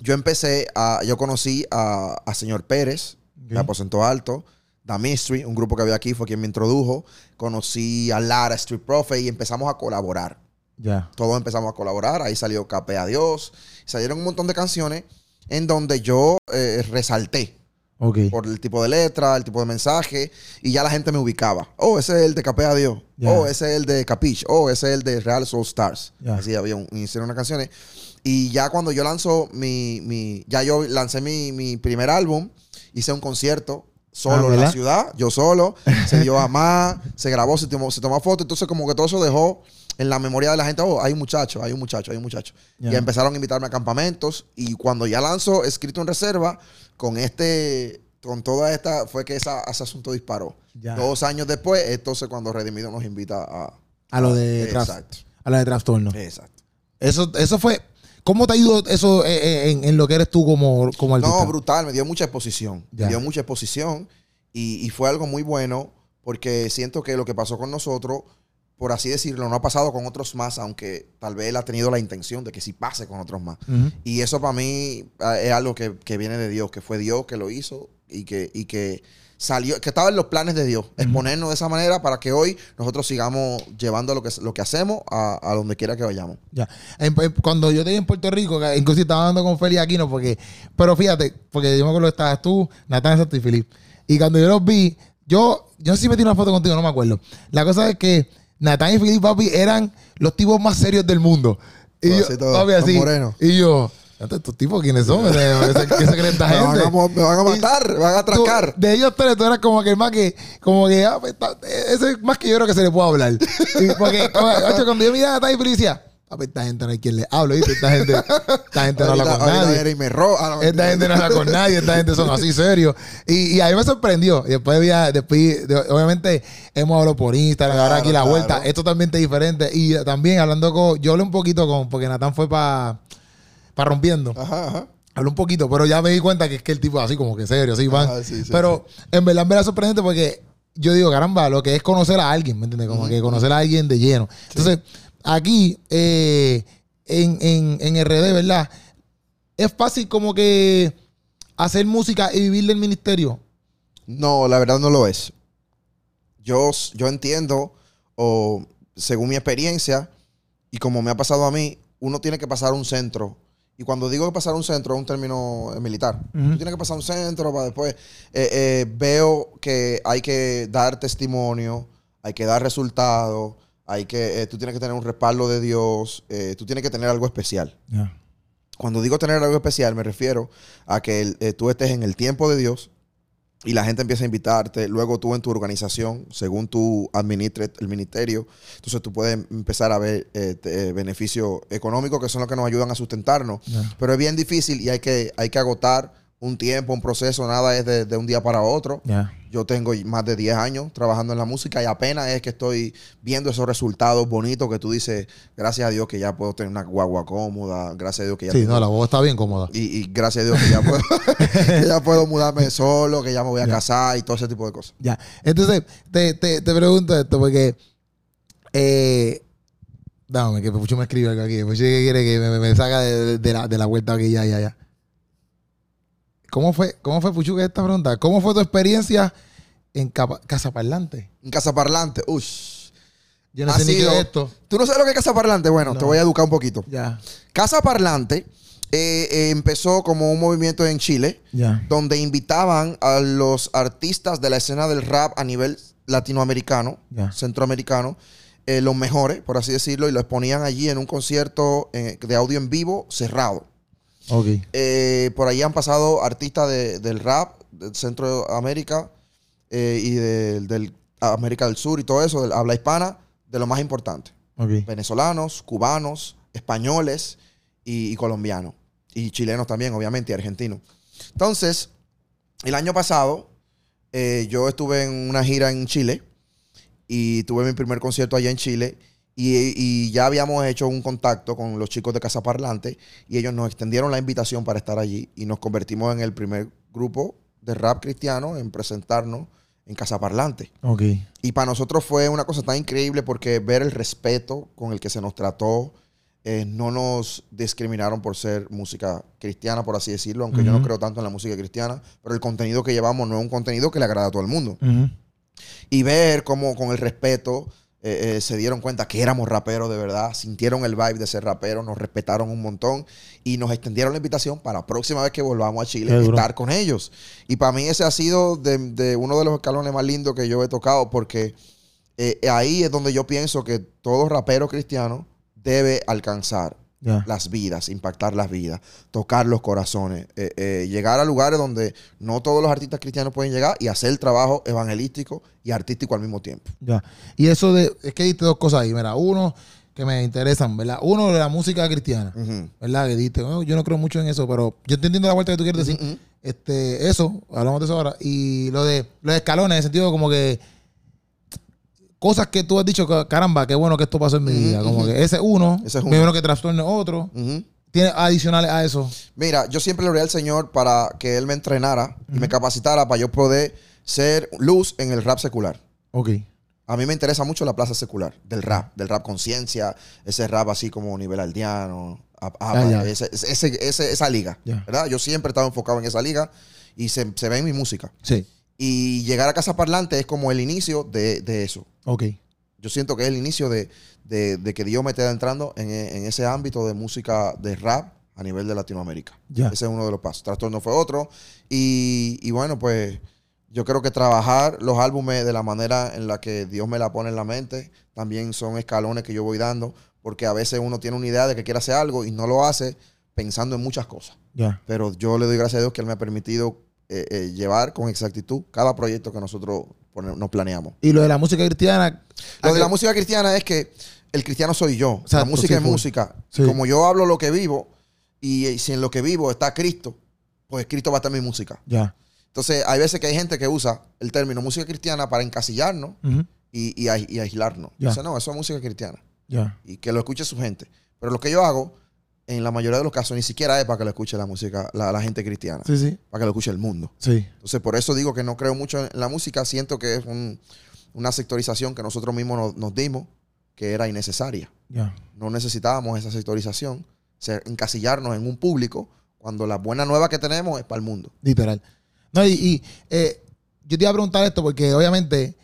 yo empecé a, yo conocí a, a señor Pérez, de Ok. Aposento Alto, The Mystery, un grupo que había aquí, fue quien me introdujo. Conocí a Lara, Street Prophet y empezamos a colaborar Ya. todos empezamos a colaborar. Ahí salió Capé a Dios. Salieron un montón de canciones en donde yo eh, resalté por el tipo de letra, el tipo de mensaje, y ya la gente me ubicaba. Oh, ese es el de Capé a Dios. Oh, ese es el de Capiche. Oh, ese es el de Real Soul Stars. Ya. Así había un, hicieron unas canciones. Y ya cuando yo lanzo mi, mi ya yo lancé mi, mi primer álbum, hice un concierto solo Ah, en la ciudad, yo solo, se dio a más, se grabó, se tomó, se tomó fotos, entonces como que todo eso dejó en la memoria de la gente, oh, hay un muchacho, hay un muchacho, hay un muchacho. Y empezaron a invitarme a campamentos y cuando ya lanzo Escrito en Reserva, con este, con toda esta, fue que esa, ese asunto disparó. Dos años después, entonces cuando Redimido nos invita a... A lo de Exacto, a lo de trastorno. exacto. Eso, eso fue. ¿Cómo te ha ido eso eh, eh, en, en lo que eres tú como, como artista? No, brutal, me dio mucha exposición. Me dio mucha exposición y, y fue algo muy bueno porque siento que lo que pasó con nosotros, por así decirlo, no ha pasado con otros más, aunque tal vez él ha tenido la intención de que sí pase con otros más. Y eso para mí ah, es algo que, que viene de Dios, que fue Dios que lo hizo y que, y que salió, que estaba en los planes de Dios, exponernos de esa manera para que hoy nosotros sigamos llevando lo que, lo que hacemos a, a donde quiera que vayamos. Ya. Cuando yo vi en Puerto Rico, inclusive estaba hablando con Feli Aquino, porque, pero fíjate, porque yo me acuerdo que estabas tú, Natán Santo y Filip. Y cuando yo los vi, yo, yo si metí una foto contigo, no me acuerdo. La cosa es que Natán y Filip, papi, eran los tipos más serios del mundo. Y yo, así, todo, papi, así. Y yo, "Estos tipos quiénes son? ¿Qué se, qué se creen esta Me gente? van, a, mo- me van a matar, me van a Tú- atracar. de ellos tres, tú eras como que el más que, como que, ah, pues, está- ese es más que yo creo que se le puede hablar. Y porque, oye, cuando yo miraba a Ty Felicia, papi, esta gente no hay quien le hable, ¿viste? Esta gente, esta gente no habla con nadie. y me roba. Esta gente no habla con nadie, esta gente son así serios. Y, y a mí me sorprendió. Y después, había- después de- obviamente, hemos hablado por Instagram, ahora aquí la claro. vuelta. Es totalmente diferente. Y también hablando con, yo hablé un poquito con, porque Natán fue para para rompiendo. Ajá, ajá. Habló un poquito, pero ya me di cuenta que es que el tipo es así como que serio, así van. Ajá, sí, sí, pero en verdad me da sorprendente porque yo digo, caramba, lo que es conocer a alguien, ¿me entiendes? Como que conocer a alguien de lleno. Entonces, aquí, eh, en, en, en RD, ¿verdad? Es fácil como que hacer música y vivir del ministerio. No, la verdad no lo es. Yo, yo entiendo, o según mi experiencia, y como me ha pasado a mí, uno tiene que pasar un centro. Y cuando digo que pasar un centro es un término eh, militar. Tienes que pasar un centro para después. eh, eh, veo que hay que dar testimonio, hay que dar resultados, hay que, eh, tú tienes que tener un respaldo de Dios, eh, tú tienes que tener algo especial. Cuando digo tener algo especial, me refiero a que eh, tú estés en el tiempo de Dios y la gente empieza a invitarte. Luego tú en tu organización, según tú administres el ministerio, entonces tú puedes empezar a ver beneficios económicos que son los que nos ayudan a sustentarnos. Pero es bien difícil y hay que, hay que agotar un tiempo, un proceso. Nada es de, de un día para otro. Yo tengo más de 10 años trabajando en la música y apenas es que estoy viendo esos resultados bonitos que tú dices, gracias a Dios que ya puedo tener una guagua cómoda, gracias a Dios que ya Sí, tengo- no, la voz está bien cómoda. y, y gracias a Dios que ya puedo, que ya puedo mudarme solo, que ya me voy a casar y todo ese tipo de cosas. Ya. Entonces, te, te, te pregunto esto porque. Eh, dame, que Pucho me escribe algo aquí. Pucho que quiere que me, me- me saca de, de la, de la vuelta aquí, ya, ya, ya. ¿Cómo fue, cómo fue Puchu, que esta pregunta? ¿Cómo fue tu experiencia en Casa Parlante? En Casa Parlante, uff. Yo no Ha sé ni qué es esto. ¿Tú no sabes lo que es Casa Parlante? Bueno, No. te voy a educar un poquito. Ya, Casa Parlante eh, eh, empezó como un movimiento en Chile ya. donde invitaban a los artistas de la escena del rap a nivel latinoamericano, Ya. centroamericano, eh, los mejores, por así decirlo, y los ponían allí en un concierto eh, de audio en vivo cerrado. Eh, por ahí han pasado artistas de- del rap, de Centroamérica eh, y del, del América del Sur y todo eso, del habla hispana, de lo más importante. Venezolanos, cubanos, españoles y, y colombianos. Y chilenos también, obviamente, y argentinos. Entonces, el año pasado, eh, yo estuve en una gira en Chile y tuve mi primer concierto allá en Chile. Y, y ya habíamos hecho un contacto con los chicos de Casa Parlante y ellos nos extendieron la invitación para estar allí y nos convertimos en el primer grupo de rap cristiano en presentarnos en Casa Parlante. Ok. Y para nosotros fue una cosa tan increíble porque ver el respeto con el que se nos trató, eh, no nos discriminaron por ser música cristiana, por así decirlo, aunque yo no creo tanto en la música cristiana, pero el contenido que llevamos no es un contenido que le agrada a todo el mundo. Y ver cómo con el respeto eh, eh, se dieron cuenta que éramos raperos de verdad, sintieron el vibe de ser raperos, nos respetaron un montón y nos extendieron la invitación para la próxima vez que volvamos a Chile estar con ellos. Y para mí ese ha sido de, de uno de los escalones más lindos que yo he tocado porque eh, ahí es donde yo pienso que todo rapero cristiano debe alcanzar Las vidas, impactar las vidas, tocar los corazones, eh, eh, llegar a lugares donde no todos los artistas cristianos pueden llegar y hacer el trabajo evangelístico y artístico al mismo tiempo. Ya. Y eso de. Es que diste dos cosas ahí. Mira, uno, que me interesan, ¿verdad? Uno, la música cristiana. ¿verdad? Que dijiste, "Oh, yo no creo mucho en eso, pero yo te entiendo la vuelta que tú quieres decir. Este, eso, hablamos de eso ahora. Y lo de los escalones, en el sentido como que cosas que tú has dicho, caramba, qué bueno que esto pasó en mi vida. Como que ese es uno, Ese es uno. bueno que trastorne otro. Ujú. Tiene adicionales a eso. Mira, yo siempre le oré al Señor para que Él me entrenara y me capacitara para yo poder ser luz en el rap secular. Ok. A mí me interesa mucho la plaza secular, del rap, del rap conciencia, ese rap así como nivel aldeano, Ah, ese- ese- ese- esa liga. ¿verdad? Yo siempre he estado enfocado en esa liga y se, se ve en mi música. Sí. Y llegar a Casa Parlante es como el inicio de, de eso. Ok. Yo siento que es el inicio de, de- de que Dios me esté entrando en, en ese ámbito de música de rap a nivel de Latinoamérica. Ya. Ese es uno de los pasos. Trastorno fue otro. Y, y bueno, pues yo creo que trabajar los álbumes de la manera en la que Dios me la pone en la mente también son escalones que yo voy dando, porque a veces uno tiene una idea de que quiere hacer algo y no lo hace pensando en muchas cosas. Ya. Pero yo le doy gracias a Dios que Él me ha permitido eh, eh, llevar con exactitud cada proyecto que nosotros nos planeamos. Y lo de la música cristiana. Lo de ¿a la música cristiana es que el cristiano soy yo. La música sí, es música. Sí. Como yo hablo lo que vivo y, y si en lo que vivo está Cristo, pues Cristo va a estar en mi música. Ya. Entonces, hay veces que hay gente que usa el término música cristiana para encasillarnos y, y, ais- y aislarnos. Dice, no, eso es música cristiana. Ya. Y que lo escuche su gente. Pero lo que yo hago, en la mayoría de los casos, ni siquiera es para que lo escuche la música, la, la gente cristiana. Sí, sí. Para que lo escuche el mundo. Sí. Entonces, por eso digo que no creo mucho en la música. Siento que es un- una sectorización que nosotros mismos nos, nos dimos, que era innecesaria. Ya. No necesitábamos esa sectorización, ser, encasillarnos en un público, cuando la buena nueva que tenemos es para el mundo. Literal. No, y, y, eh, yo te iba a preguntar esto porque obviamente,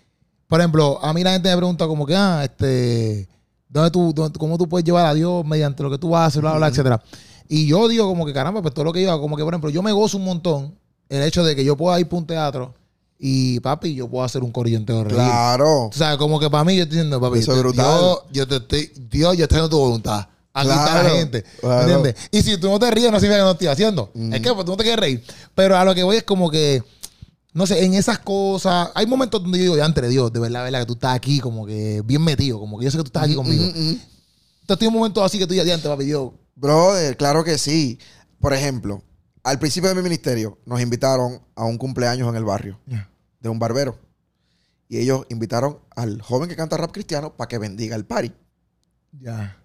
por ejemplo, a mí la gente me pregunta como que, ah, este, ¿dónde tú, dónde- ¿cómo tú puedes llevar a Dios mediante lo que tú haces, bla, bla, bla, etcétera? Y yo digo como que, caramba, pues todo lo que yo hago, como que, por ejemplo, yo me gozo un montón el hecho de que yo pueda ir para un teatro y, papi, yo puedo hacer un corillo entero de reír. Claro. O sea, como que para mí yo estoy diciendo, papi, Eso es yo- brutal. Yo, yo te estoy, Dios, yo estoy haciendo tu voluntad. Aquí está Claro, la gente. ¿me claro. ¿Entiendes? Y si tú no te ríes, no significa que no estoy haciendo. Es que pues, tú no te quieres reír. Pero a lo que voy es como que, no sé, en esas cosas, hay momentos donde yo digo, ya entre Dios, de verdad, verdad, que tú estás aquí como que bien metido, como que yo sé que tú estás aquí conmigo. Ujú, ujú. Entonces, tiene un momento así que tú ya diantes, papi, Dios. Brother, claro que sí. Por ejemplo, al principio de mi ministerio nos invitaron a un cumpleaños en el barrio de un barbero. Y ellos invitaron al joven que canta rap cristiano para que bendiga el party. Ya.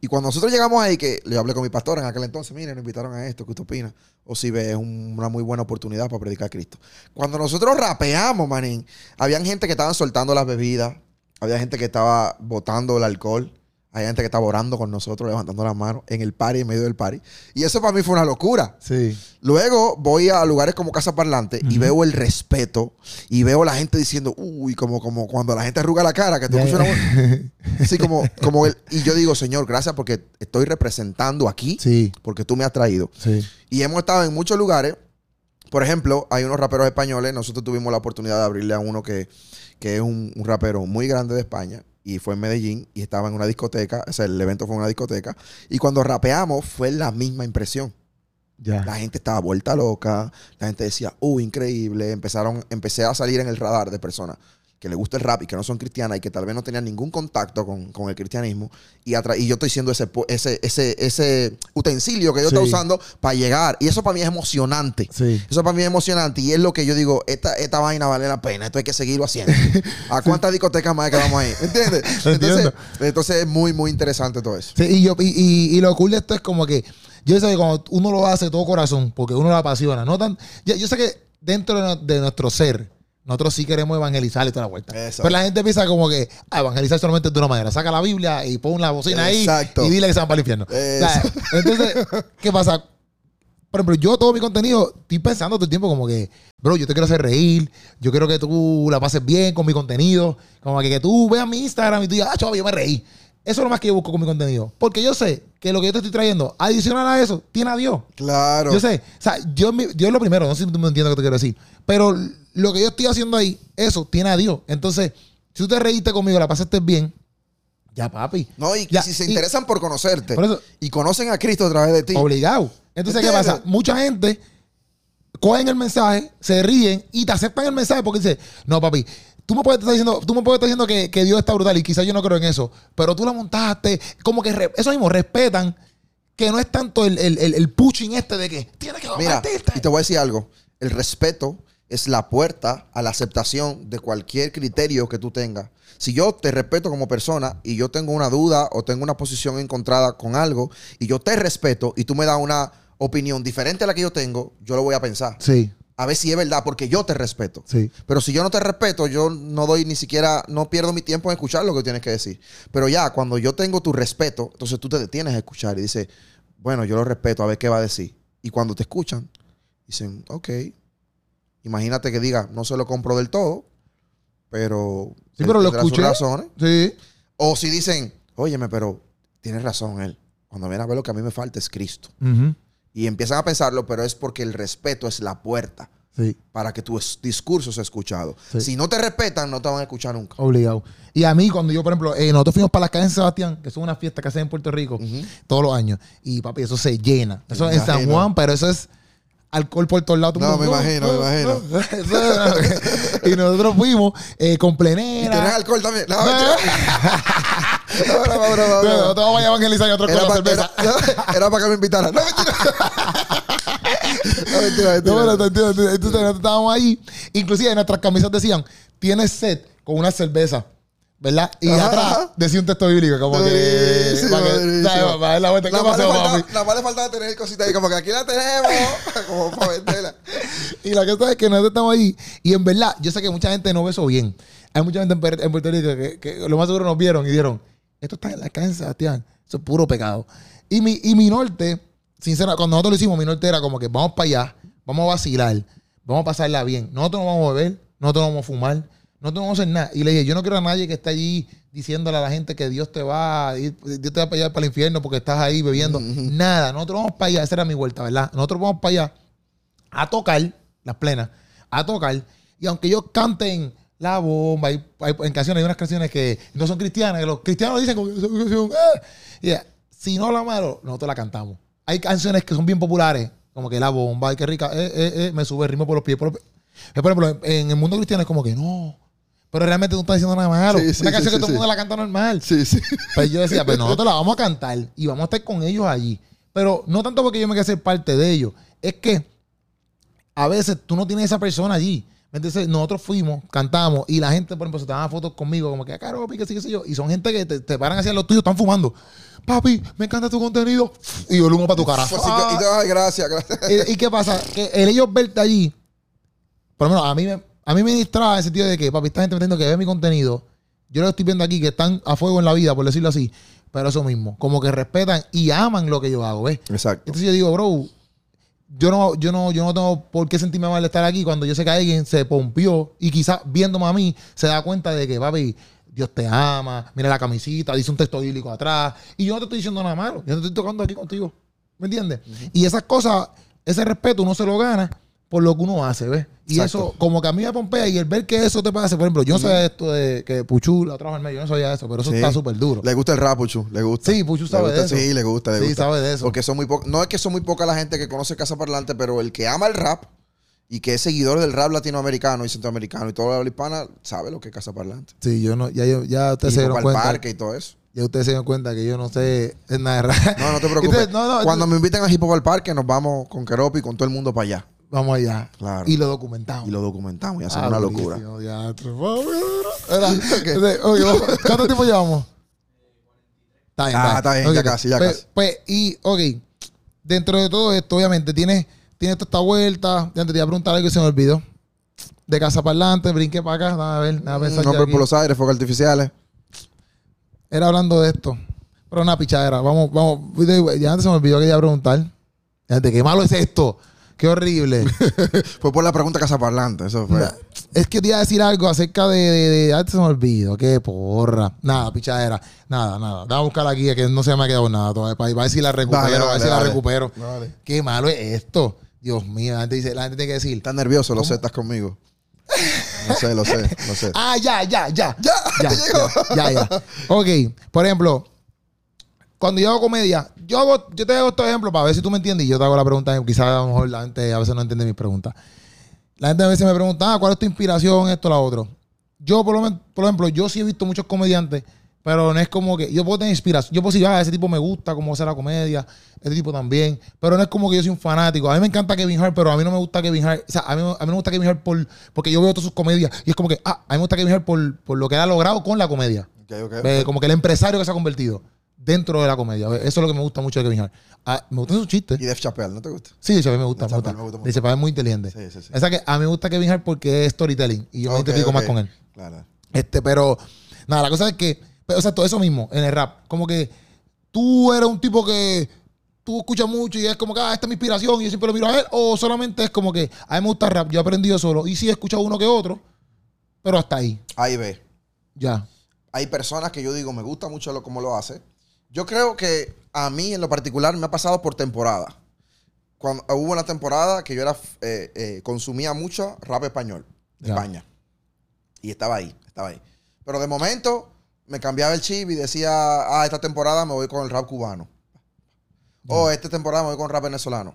Y cuando nosotros llegamos ahí, que le hablé con mi pastor en aquel entonces, miren, nos invitaron a esto, ¿qué usted opina? O si ve, es un- una muy buena oportunidad para predicar a Cristo. Cuando nosotros rapeamos, manín, habían gente que estaban soltando las bebidas, había gente que estaba botando el alcohol, había gente que estaba orando con nosotros, levantando las manos en el party, en medio del party. Y eso para mí fue una locura. Sí. Luego voy a lugares como Casa Parlante y veo el respeto y veo la gente diciendo, uy, como, como cuando la gente arruga la cara, que escuchas ya. una voz. Sí, como, como el, y yo digo, Señor, gracias porque estoy representando aquí, Sí. porque tú me has traído. Sí. Y hemos estado en muchos lugares. Por ejemplo, hay unos raperos españoles. Nosotros tuvimos la oportunidad de abrirle a uno que, que es un, un rapero muy grande de España. Y fue en Medellín y estaba en una discoteca. O sea, el evento fue en una discoteca. Y cuando rapeamos fue la misma impresión. Ya. La gente estaba vuelta loca. La gente decía, uh, increíble. Empezaron, empecé a salir en el radar de personas que le gusta el rap y que no son cristianas y que tal vez no tenían ningún contacto con, con el cristianismo. Y, y yo estoy siendo ese, ese, ese, ese utensilio que yo estoy Sí. usando para llegar. Y eso para mí es emocionante. Sí. Eso para mí es emocionante y es lo que yo digo, esta, esta vaina vale la pena, esto hay que seguirlo haciendo. ¿A cuántas discotecas más que vamos ahí? ¿Entiendes? Entonces, es muy, muy interesante todo eso. Sí, y, yo, y, y- y lo cool de esto es como que yo sé que cuando uno lo hace todo corazón, porque uno lo apasiona, no tan, yo, yo sé que dentro de, no- de nuestro ser, nosotros sí queremos evangelizar y toda la vuelta. Pero la gente piensa como que a evangelizar solamente de una manera. Saca la Biblia y pon la bocina ahí Exacto. y dile que se van para el infierno. Eso. O sea, entonces, ¿qué pasa? Por ejemplo, yo todo mi contenido estoy pensando todo el tiempo como que, bro, yo te quiero hacer reír, yo quiero que tú la pases bien con mi contenido, como que, que tú veas mi Instagram y tú digas, ah, chaval, yo me reí. Eso es lo más que yo busco con mi contenido. Porque yo sé que lo que yo te estoy trayendo, adicional a eso, tiene a Dios. Claro. Yo sé, o sea, yo, mi- Dios es lo primero, no sé si tú me entiendes lo que te quiero decir. Pero lo que yo estoy haciendo ahí, eso tiene a Dios. Entonces, si tú te reíste conmigo, la pasaste bien, ya, papi. No, y Ya, si se y- interesan por conocerte Por eso- y conocen a Cristo a través de ti. Obligado. Entonces, ¿qué pasa? Mucha gente cogen el mensaje, se ríen y te aceptan el mensaje porque dice, no, papi, tú me puedes estar diciendo, tú me puedes estar diciendo que, que Dios está brutal y quizás yo no creo en eso, pero tú la montaste, como que re- eso mismo, respetan que no es tanto el, el, el, el pushing este de que tienes que Mira, y te voy a decir algo. El respeto es la puerta a la aceptación de cualquier criterio que tú tengas. Si yo te respeto como persona y yo tengo una duda o tengo una posición encontrada con algo y yo te respeto y tú me das una opinión diferente a la que yo tengo, yo lo voy a pensar. Sí, A ver si es verdad, porque yo te respeto. sí. Pero si yo no te respeto, yo no doy ni siquiera, no pierdo mi tiempo en escuchar lo que tienes que decir. Pero ya, cuando yo tengo tu respeto, entonces tú te detienes a escuchar y dices, bueno, yo lo respeto, a ver qué va a decir. Y cuando te escuchan, dicen, ok. Imagínate que diga, no se lo compro del todo, pero. Sí, pero lo sus escuché. razones. Sí. O si dicen, óyeme, pero tienes razón él. Cuando viene a ver lo que a mí me falta es Cristo. Y empiezan a pensarlo, pero es porque el respeto es la puerta Sí. para que tu es- discurso sea escuchado. Sí. Si no te respetan, no te van a escuchar nunca. Obligado. Y a mí, cuando yo, por ejemplo, eh, nosotros fuimos para las calles de Sebastián, que son una fiesta que hacen en Puerto Rico todos los años. Y papi, eso se llena. Eso es en San. Juan, pero eso es alcohol por todos lados. No, me imagino, me imagino. Y nosotros fuimos eh, con ¿Y tienes plenera. alcohol también? No, No. No, no. Nosotros vamos a evangelizar y otros con la cerveza. era, para que me invitaran. No, mentira. No, mentira, mentira. No, pero te. Entonces nosotros estábamos ahí. Inclusive en nuestras camisas decían, tienes sed con una cerveza. ¿Verdad? Y Ajá, atrás ajá. decía un texto bíblico como que... Para que. ¿sabes? Para dar la vuelta. ¿Qué Nada más le pasó, faltaba- papi? nada más le faltaba tener cositas ahí, como que aquí la tenemos, como para venderla. Y la cosa es que nosotros estamos ahí. Y en verdad, yo sé que mucha gente no ve eso bien. Hay mucha gente en, Puerto Rico que, que lo más seguro nos vieron y dijeron, esto está en la calle de Sebastián. Eso es puro pecado. Y mi, y mi norte, sincera, cuando nosotros lo hicimos, mi norte era como que vamos para allá, vamos a vacilar, vamos a pasarla bien. Nosotros no vamos a beber, nosotros no vamos a fumar, no a hacer nada. Y le dije, yo no quiero a nadie que esté allí diciéndole a la gente que Dios te va a ir, Dios te va a llevar para el infierno porque estás ahí bebiendo. Nada, nosotros vamos para allá, esa era mi vuelta, ¿verdad? Nosotros vamos para allá a tocar, las plenas, a tocar. Y aunque ellos canten la bomba, hay, hay- en canciones, hay unas canciones que no son cristianas, que los cristianos dicen ya, si no la malo, nosotros la cantamos. Hay canciones que son bien populares, como que la bomba, ay, qué rica, eh, eh, eh, me sube el ritmo por los pies. Por, los pies. Por ejemplo, en, en el mundo cristiano es como que no. Pero realmente no estás diciendo nada malo. Sí, sí, Una canción sí, que todo el mundo la canta normal. Sí, sí. Pues yo decía, pues nosotros la vamos a cantar y vamos a estar con ellos allí. Pero no tanto porque yo me quiera ser parte de ellos. Es que a veces tú no tienes esa persona allí. Entonces nosotros fuimos, cantamos y la gente, por ejemplo, se tomaba fotos conmigo, como que, ah, caro, papi, que sí, que sé yo. Y son gente que te, te paran hacia los tuyos, están fumando. Papi, me encanta tu contenido. Y yo el humo para tu cara. Que- y te- ay, gracias, gracias. ¿Y, y qué pasa? Que el ellos verte allí, por lo menos a mí me, a mí me distrae en el sentido de que, papi, esta gente me entiendo que ve mi contenido. Yo lo estoy viendo aquí, que están a fuego en la vida, por decirlo así. Pero eso mismo, como que respetan y aman lo que yo hago, ¿ves? Exacto. Entonces yo digo, bro, yo no, yo no, yo no tengo por qué sentirme mal de estar aquí cuando yo sé que alguien se pompió y quizás viéndome a mí se da cuenta de que, papi, Dios te ama, mira la camisita, dice un texto bíblico atrás. Y yo no te estoy diciendo nada malo, yo no te estoy tocando aquí contigo. ¿Me entiendes? Y esas cosas, ese respeto uno se lo gana por lo que uno hace, ¿ves? Y Exacto. eso, como que a mí me pompea y el ver que eso te pasa, por ejemplo, yo no sabía esto de que Puchu la trajo al medio, yo no sabía eso, pero eso Sí. está súper duro. Le gusta el rap, Puchu. Le gusta. Sí, Puchu sabe gusta, de eso. Sí, le gusta, le Sí, gusta. sabe de eso. Porque son muy pocos. No es que son muy poca la gente que conoce Casa Parlante, pero el que ama el rap y que es seguidor del rap latinoamericano y centroamericano y toda la habla hispana sabe lo que es Casa Parlante. Sí, yo no, ya, ya ustedes Y se dieron cuenta. parque y todo eso. Ya ustedes se dieron cuenta que yo no sé es nada de rap. No, no te preocupes. Entonces, no, no, Cuando me inviten a Hip Hop al Parque, nos vamos con Keropi y con todo el mundo para allá. Vamos allá. Claro. Y lo documentamos. Y lo documentamos y hacemos Ah, una locura. ya, ¿Cuánto tiempo llevamos? Está bien, Ah, está bien, Ok, ya casi, ya pues, casi. Pues, y, ok, dentro de todo esto, obviamente, tienes tiene toda esta vuelta. Ya te iba a preguntar algo que se me olvidó. De casa para adelante, brinqué para acá. Dame a ver, dame a pensar ya Nombre por los aires, fuegos artificiales. Era hablando de esto. Pero una pichadera. Vamos, vamos. Ya antes se me olvidó que iba a preguntar. Gente, qué malo es esto. Qué horrible. Fue por la pregunta Casa Parlante. Eso fue. Na- es que te iba a decir algo acerca de. de, de- antes se me olvidó. Qué porra. Nada, pichadera. Nada, nada. Déjame buscar aquí que no se me ha quedado nada todavía. Para, para ver si la recupero. Dale, a ver dale, si la recupero. Qué malo es esto. Dios mío. La gente, dice, la gente tiene que decir. Estás nervioso, lo sé, estás conmigo. Lo sé, lo sé, lo sé. Ah, ya, ya, ya. Ya, ya, te llegó. ya, ya, ya. Ok, por ejemplo, cuando yo hago comedia, yo hago, yo te hago estos ejemplos para ver si tú me entiendes y yo te hago la pregunta, quizás a lo mejor la gente a veces no entiende mis preguntas. La gente a veces me pregunta, ah, ¿cuál es tu inspiración? Esto, la otro. yo por lo, por ejemplo, yo sí he visto muchos comediantes, pero no es como que yo puedo tener inspiración. Yo puedo decir, ah, ese tipo me gusta cómo hace la comedia, este tipo también, pero no es como que yo soy un fanático. A mí me encanta Kevin Hart, pero a mí no me gusta Kevin Hart. O sea, a mí, a mí no me gusta Kevin Hart por, porque yo veo todas sus comedias y es como que, ah, a mí me gusta Kevin Hart por, por lo que él ha logrado con la comedia. Como que el empresario que se ha convertido dentro de la comedia. Eso es lo que me gusta mucho de Kevin Hart. Ah, me gustan sus chistes. Y Def Chappelle, ¿no te gusta? Sí, Dave Chappelle me gusta, me gusta. Chappelle me gusta Chappelle es muy inteligente. Sí, sí, sí. Esa que a mí me gusta Kevin Hart porque es storytelling y yo me Ok, identifico más ok. con él. Claro. Este, pero nada, la cosa es que, o sea, todo eso mismo en el rap, como que tú eres un tipo que tú escuchas mucho y es como que, ah, esta es mi inspiración y yo siempre lo miro a él, o solamente es como que a mí me gusta el rap, yo he aprendido solo y sí he escuchado uno que otro, pero hasta ahí, Ahí ve. ya. Hay personas que yo digo, me gusta mucho lo, cómo lo hace. Yo creo que a mí en lo particular me ha pasado por temporada. Cuando hubo una temporada que yo era eh, eh, consumía mucho rap español de. España. Y estaba ahí, estaba ahí. Pero de momento me cambiaba el chip y decía, ah, esta temporada me voy con el rap cubano. O esta temporada me voy con rap venezolano.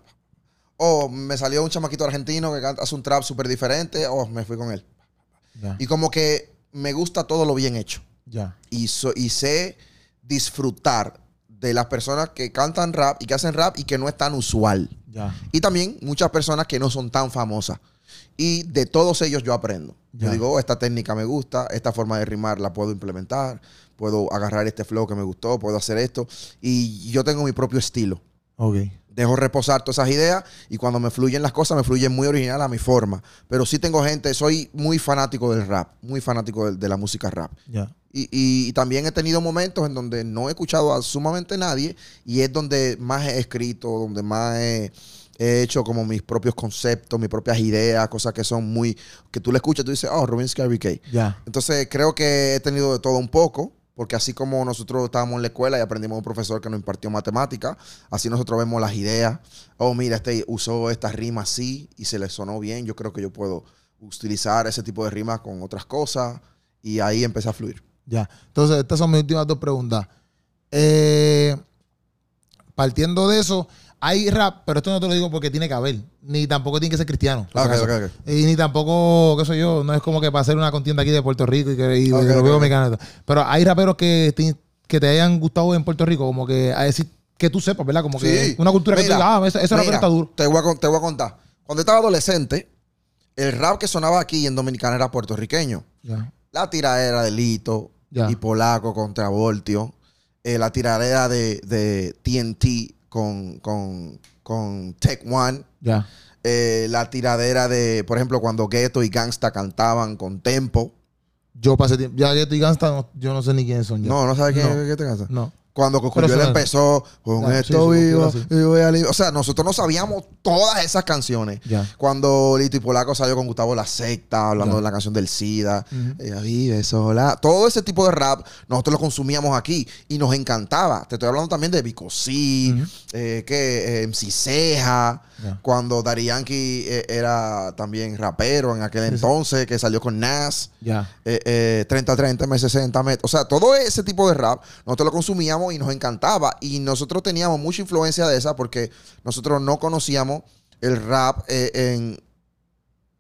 O me salió un chamaquito argentino que canta- hace un trap súper diferente. O me fui con él. Y como que me gusta todo lo bien hecho. ya, Y, so- y sé disfrutar de las personas que cantan rap y que hacen rap y que no es tan usual. ya, Y también muchas personas que no son tan famosas. Y de todos ellos yo aprendo. Yo digo, oh, esta técnica me gusta, esta forma de rimar la puedo implementar, puedo agarrar este flow que me gustó, puedo hacer esto. Y yo tengo mi propio estilo. ok, Dejo reposar todas esas ideas y cuando me fluyen las cosas, me fluyen muy original a mi forma. Pero sí tengo gente, soy muy fanático del rap, muy fanático de, de la música rap. Y, y- y también he tenido momentos en donde no he escuchado a sumamente nadie y es donde más he escrito, donde más he, he hecho como mis propios conceptos, mis propias ideas, cosas que son muy, que tú le escuchas tú dices, oh, Rubinsky RBK. ya, Entonces creo que he tenido de todo un poco, porque así como nosotros estábamos en la escuela y aprendimos un profesor que nos impartió matemática, así nosotros vemos las ideas. Oh, mira, este usó esta rima así y se le sonó bien. Yo creo que yo puedo utilizar ese tipo de rimas con otras cosas y ahí empecé a fluir. ya. Entonces, estas son mis últimas dos preguntas. Eh, partiendo de eso, hay rap, pero esto no te lo digo porque tiene que haber, ni tampoco tiene que ser cristiano. Y ni tampoco, qué sé yo, no es como que para hacer una contienda aquí de Puerto Rico y que y ok, ok. Dominicana. Pero hay raperos que te, que te hayan gustado en Puerto Rico, como que a decir que tú sepas, ¿verdad? Como que Sí. una cultura que tú Mira, digas, ah, ese, ese rapero mira, está duro. Te voy, a, te voy a contar. Cuando estaba adolescente, el rap que sonaba aquí en Dominicana era puertorriqueño. La tiradera de Lito Ya. y Polaco contra Voltio. Eh, la tiradera de, de TNT con, con, con Tech One. ya, eh, la tiradera de, por ejemplo, cuando Ghetto y Gangsta cantaban con Tempo. Yo pasé tiempo, ya que estoy Gangsta, no- yo no sé ni quiénes son ya. No, ¿no sabes quién No. es Ghetto y Gangsta? No. Cuando Cocuyuela empezó con esto sí, sí, vivo, y li-". O sea, nosotros no sabíamos todas esas canciones. Cuando Lito y Polaco salió con Gustavo La Secta, hablando de la canción del SIDA, ella vive sola. Todo ese tipo de rap, nosotros lo consumíamos aquí y nos encantaba. Te estoy hablando también de Vico C, eh, que eh, MC Ceja, cuando Dari Yankee eh, era también rapero en aquel entonces, que salió con Nas. Ya. eh, eh, 30-30, M60, met- o sea, todo ese tipo de rap, nosotros lo consumíamos y nos encantaba. Y nosotros teníamos mucha influencia de esa porque nosotros no conocíamos el rap eh, en,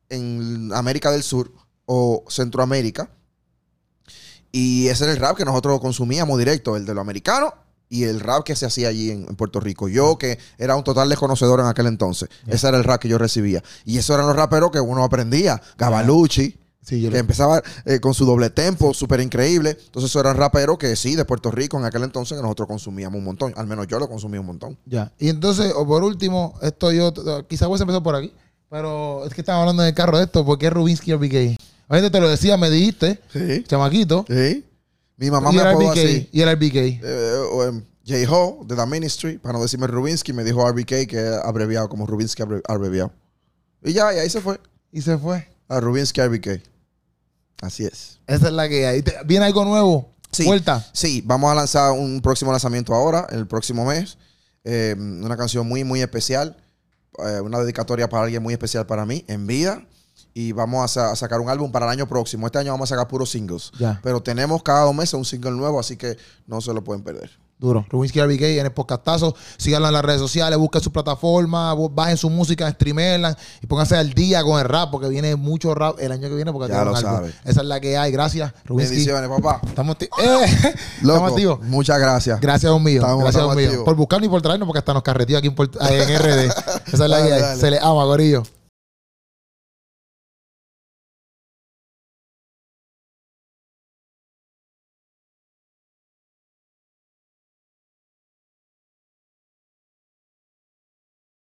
en América del Sur o Centroamérica. Y ese era el rap que nosotros consumíamos directo, el de lo americano y el rap que se hacía allí en, en Puerto Rico. Yo, que era un total desconocedor en aquel entonces, ese era el rap que yo recibía. Y esos eran los raperos que uno aprendía. Gavalucci, Sí, que lo- empezaba eh, con su doble tempo, súper increíble. Entonces, eso eran raperos que sí, de Puerto Rico en aquel entonces, que nosotros consumíamos un montón. Al menos yo lo consumía un montón. Ya. Y entonces, o por último, esto yo, quizás vos empezó por aquí, pero es que estamos hablando del carro de esto, porque es Rubinsky RBK. Obviamente te lo decía, me dijiste, Sí. chamaquito, Sí. Mi mamá me era apodó así. y era RBK. Eh, o, J-Ho, de The Ministry, para no decirme Rubinsky, me dijo RBK, que abreviado como Rubinsky abre- abreviado. Y ya, y ahí se fue. Y se fue. A Rubinsky RBK. Así es. Esa es la que hay. ¿Viene algo nuevo? Sí. Vuelta. Sí, vamos a lanzar un próximo lanzamiento ahora, el próximo mes. Eh, una canción muy, muy especial. eh, una dedicatoria para alguien muy especial para mí, en vida. Y vamos a, sa- a sacar un álbum para el año próximo. Este año vamos a sacar puros singles. Ya. Pero tenemos cada dos meses un single nuevo, así que no se lo pueden perder. Duro. Rubinsky RBK en el podcastazo. Síganlo en las redes sociales, busquen su plataforma, bajen su música, streamerla y pónganse al día con el rap, porque viene mucho rap el año que viene. Porque Ya lo algo. sabe. Esa es la que hay. Gracias, Rubinsky. Bendiciones, papá. Estamos, ¡Eh! Estamos activos. muchas gracias. Gracias a un mío. Estamos- gracias estamos mío. activos. Por buscarnos y por traernos, porque hasta nos carreteó aquí en, RD. Esa es la Dale, que hay. dale. Se le ama, Corillo.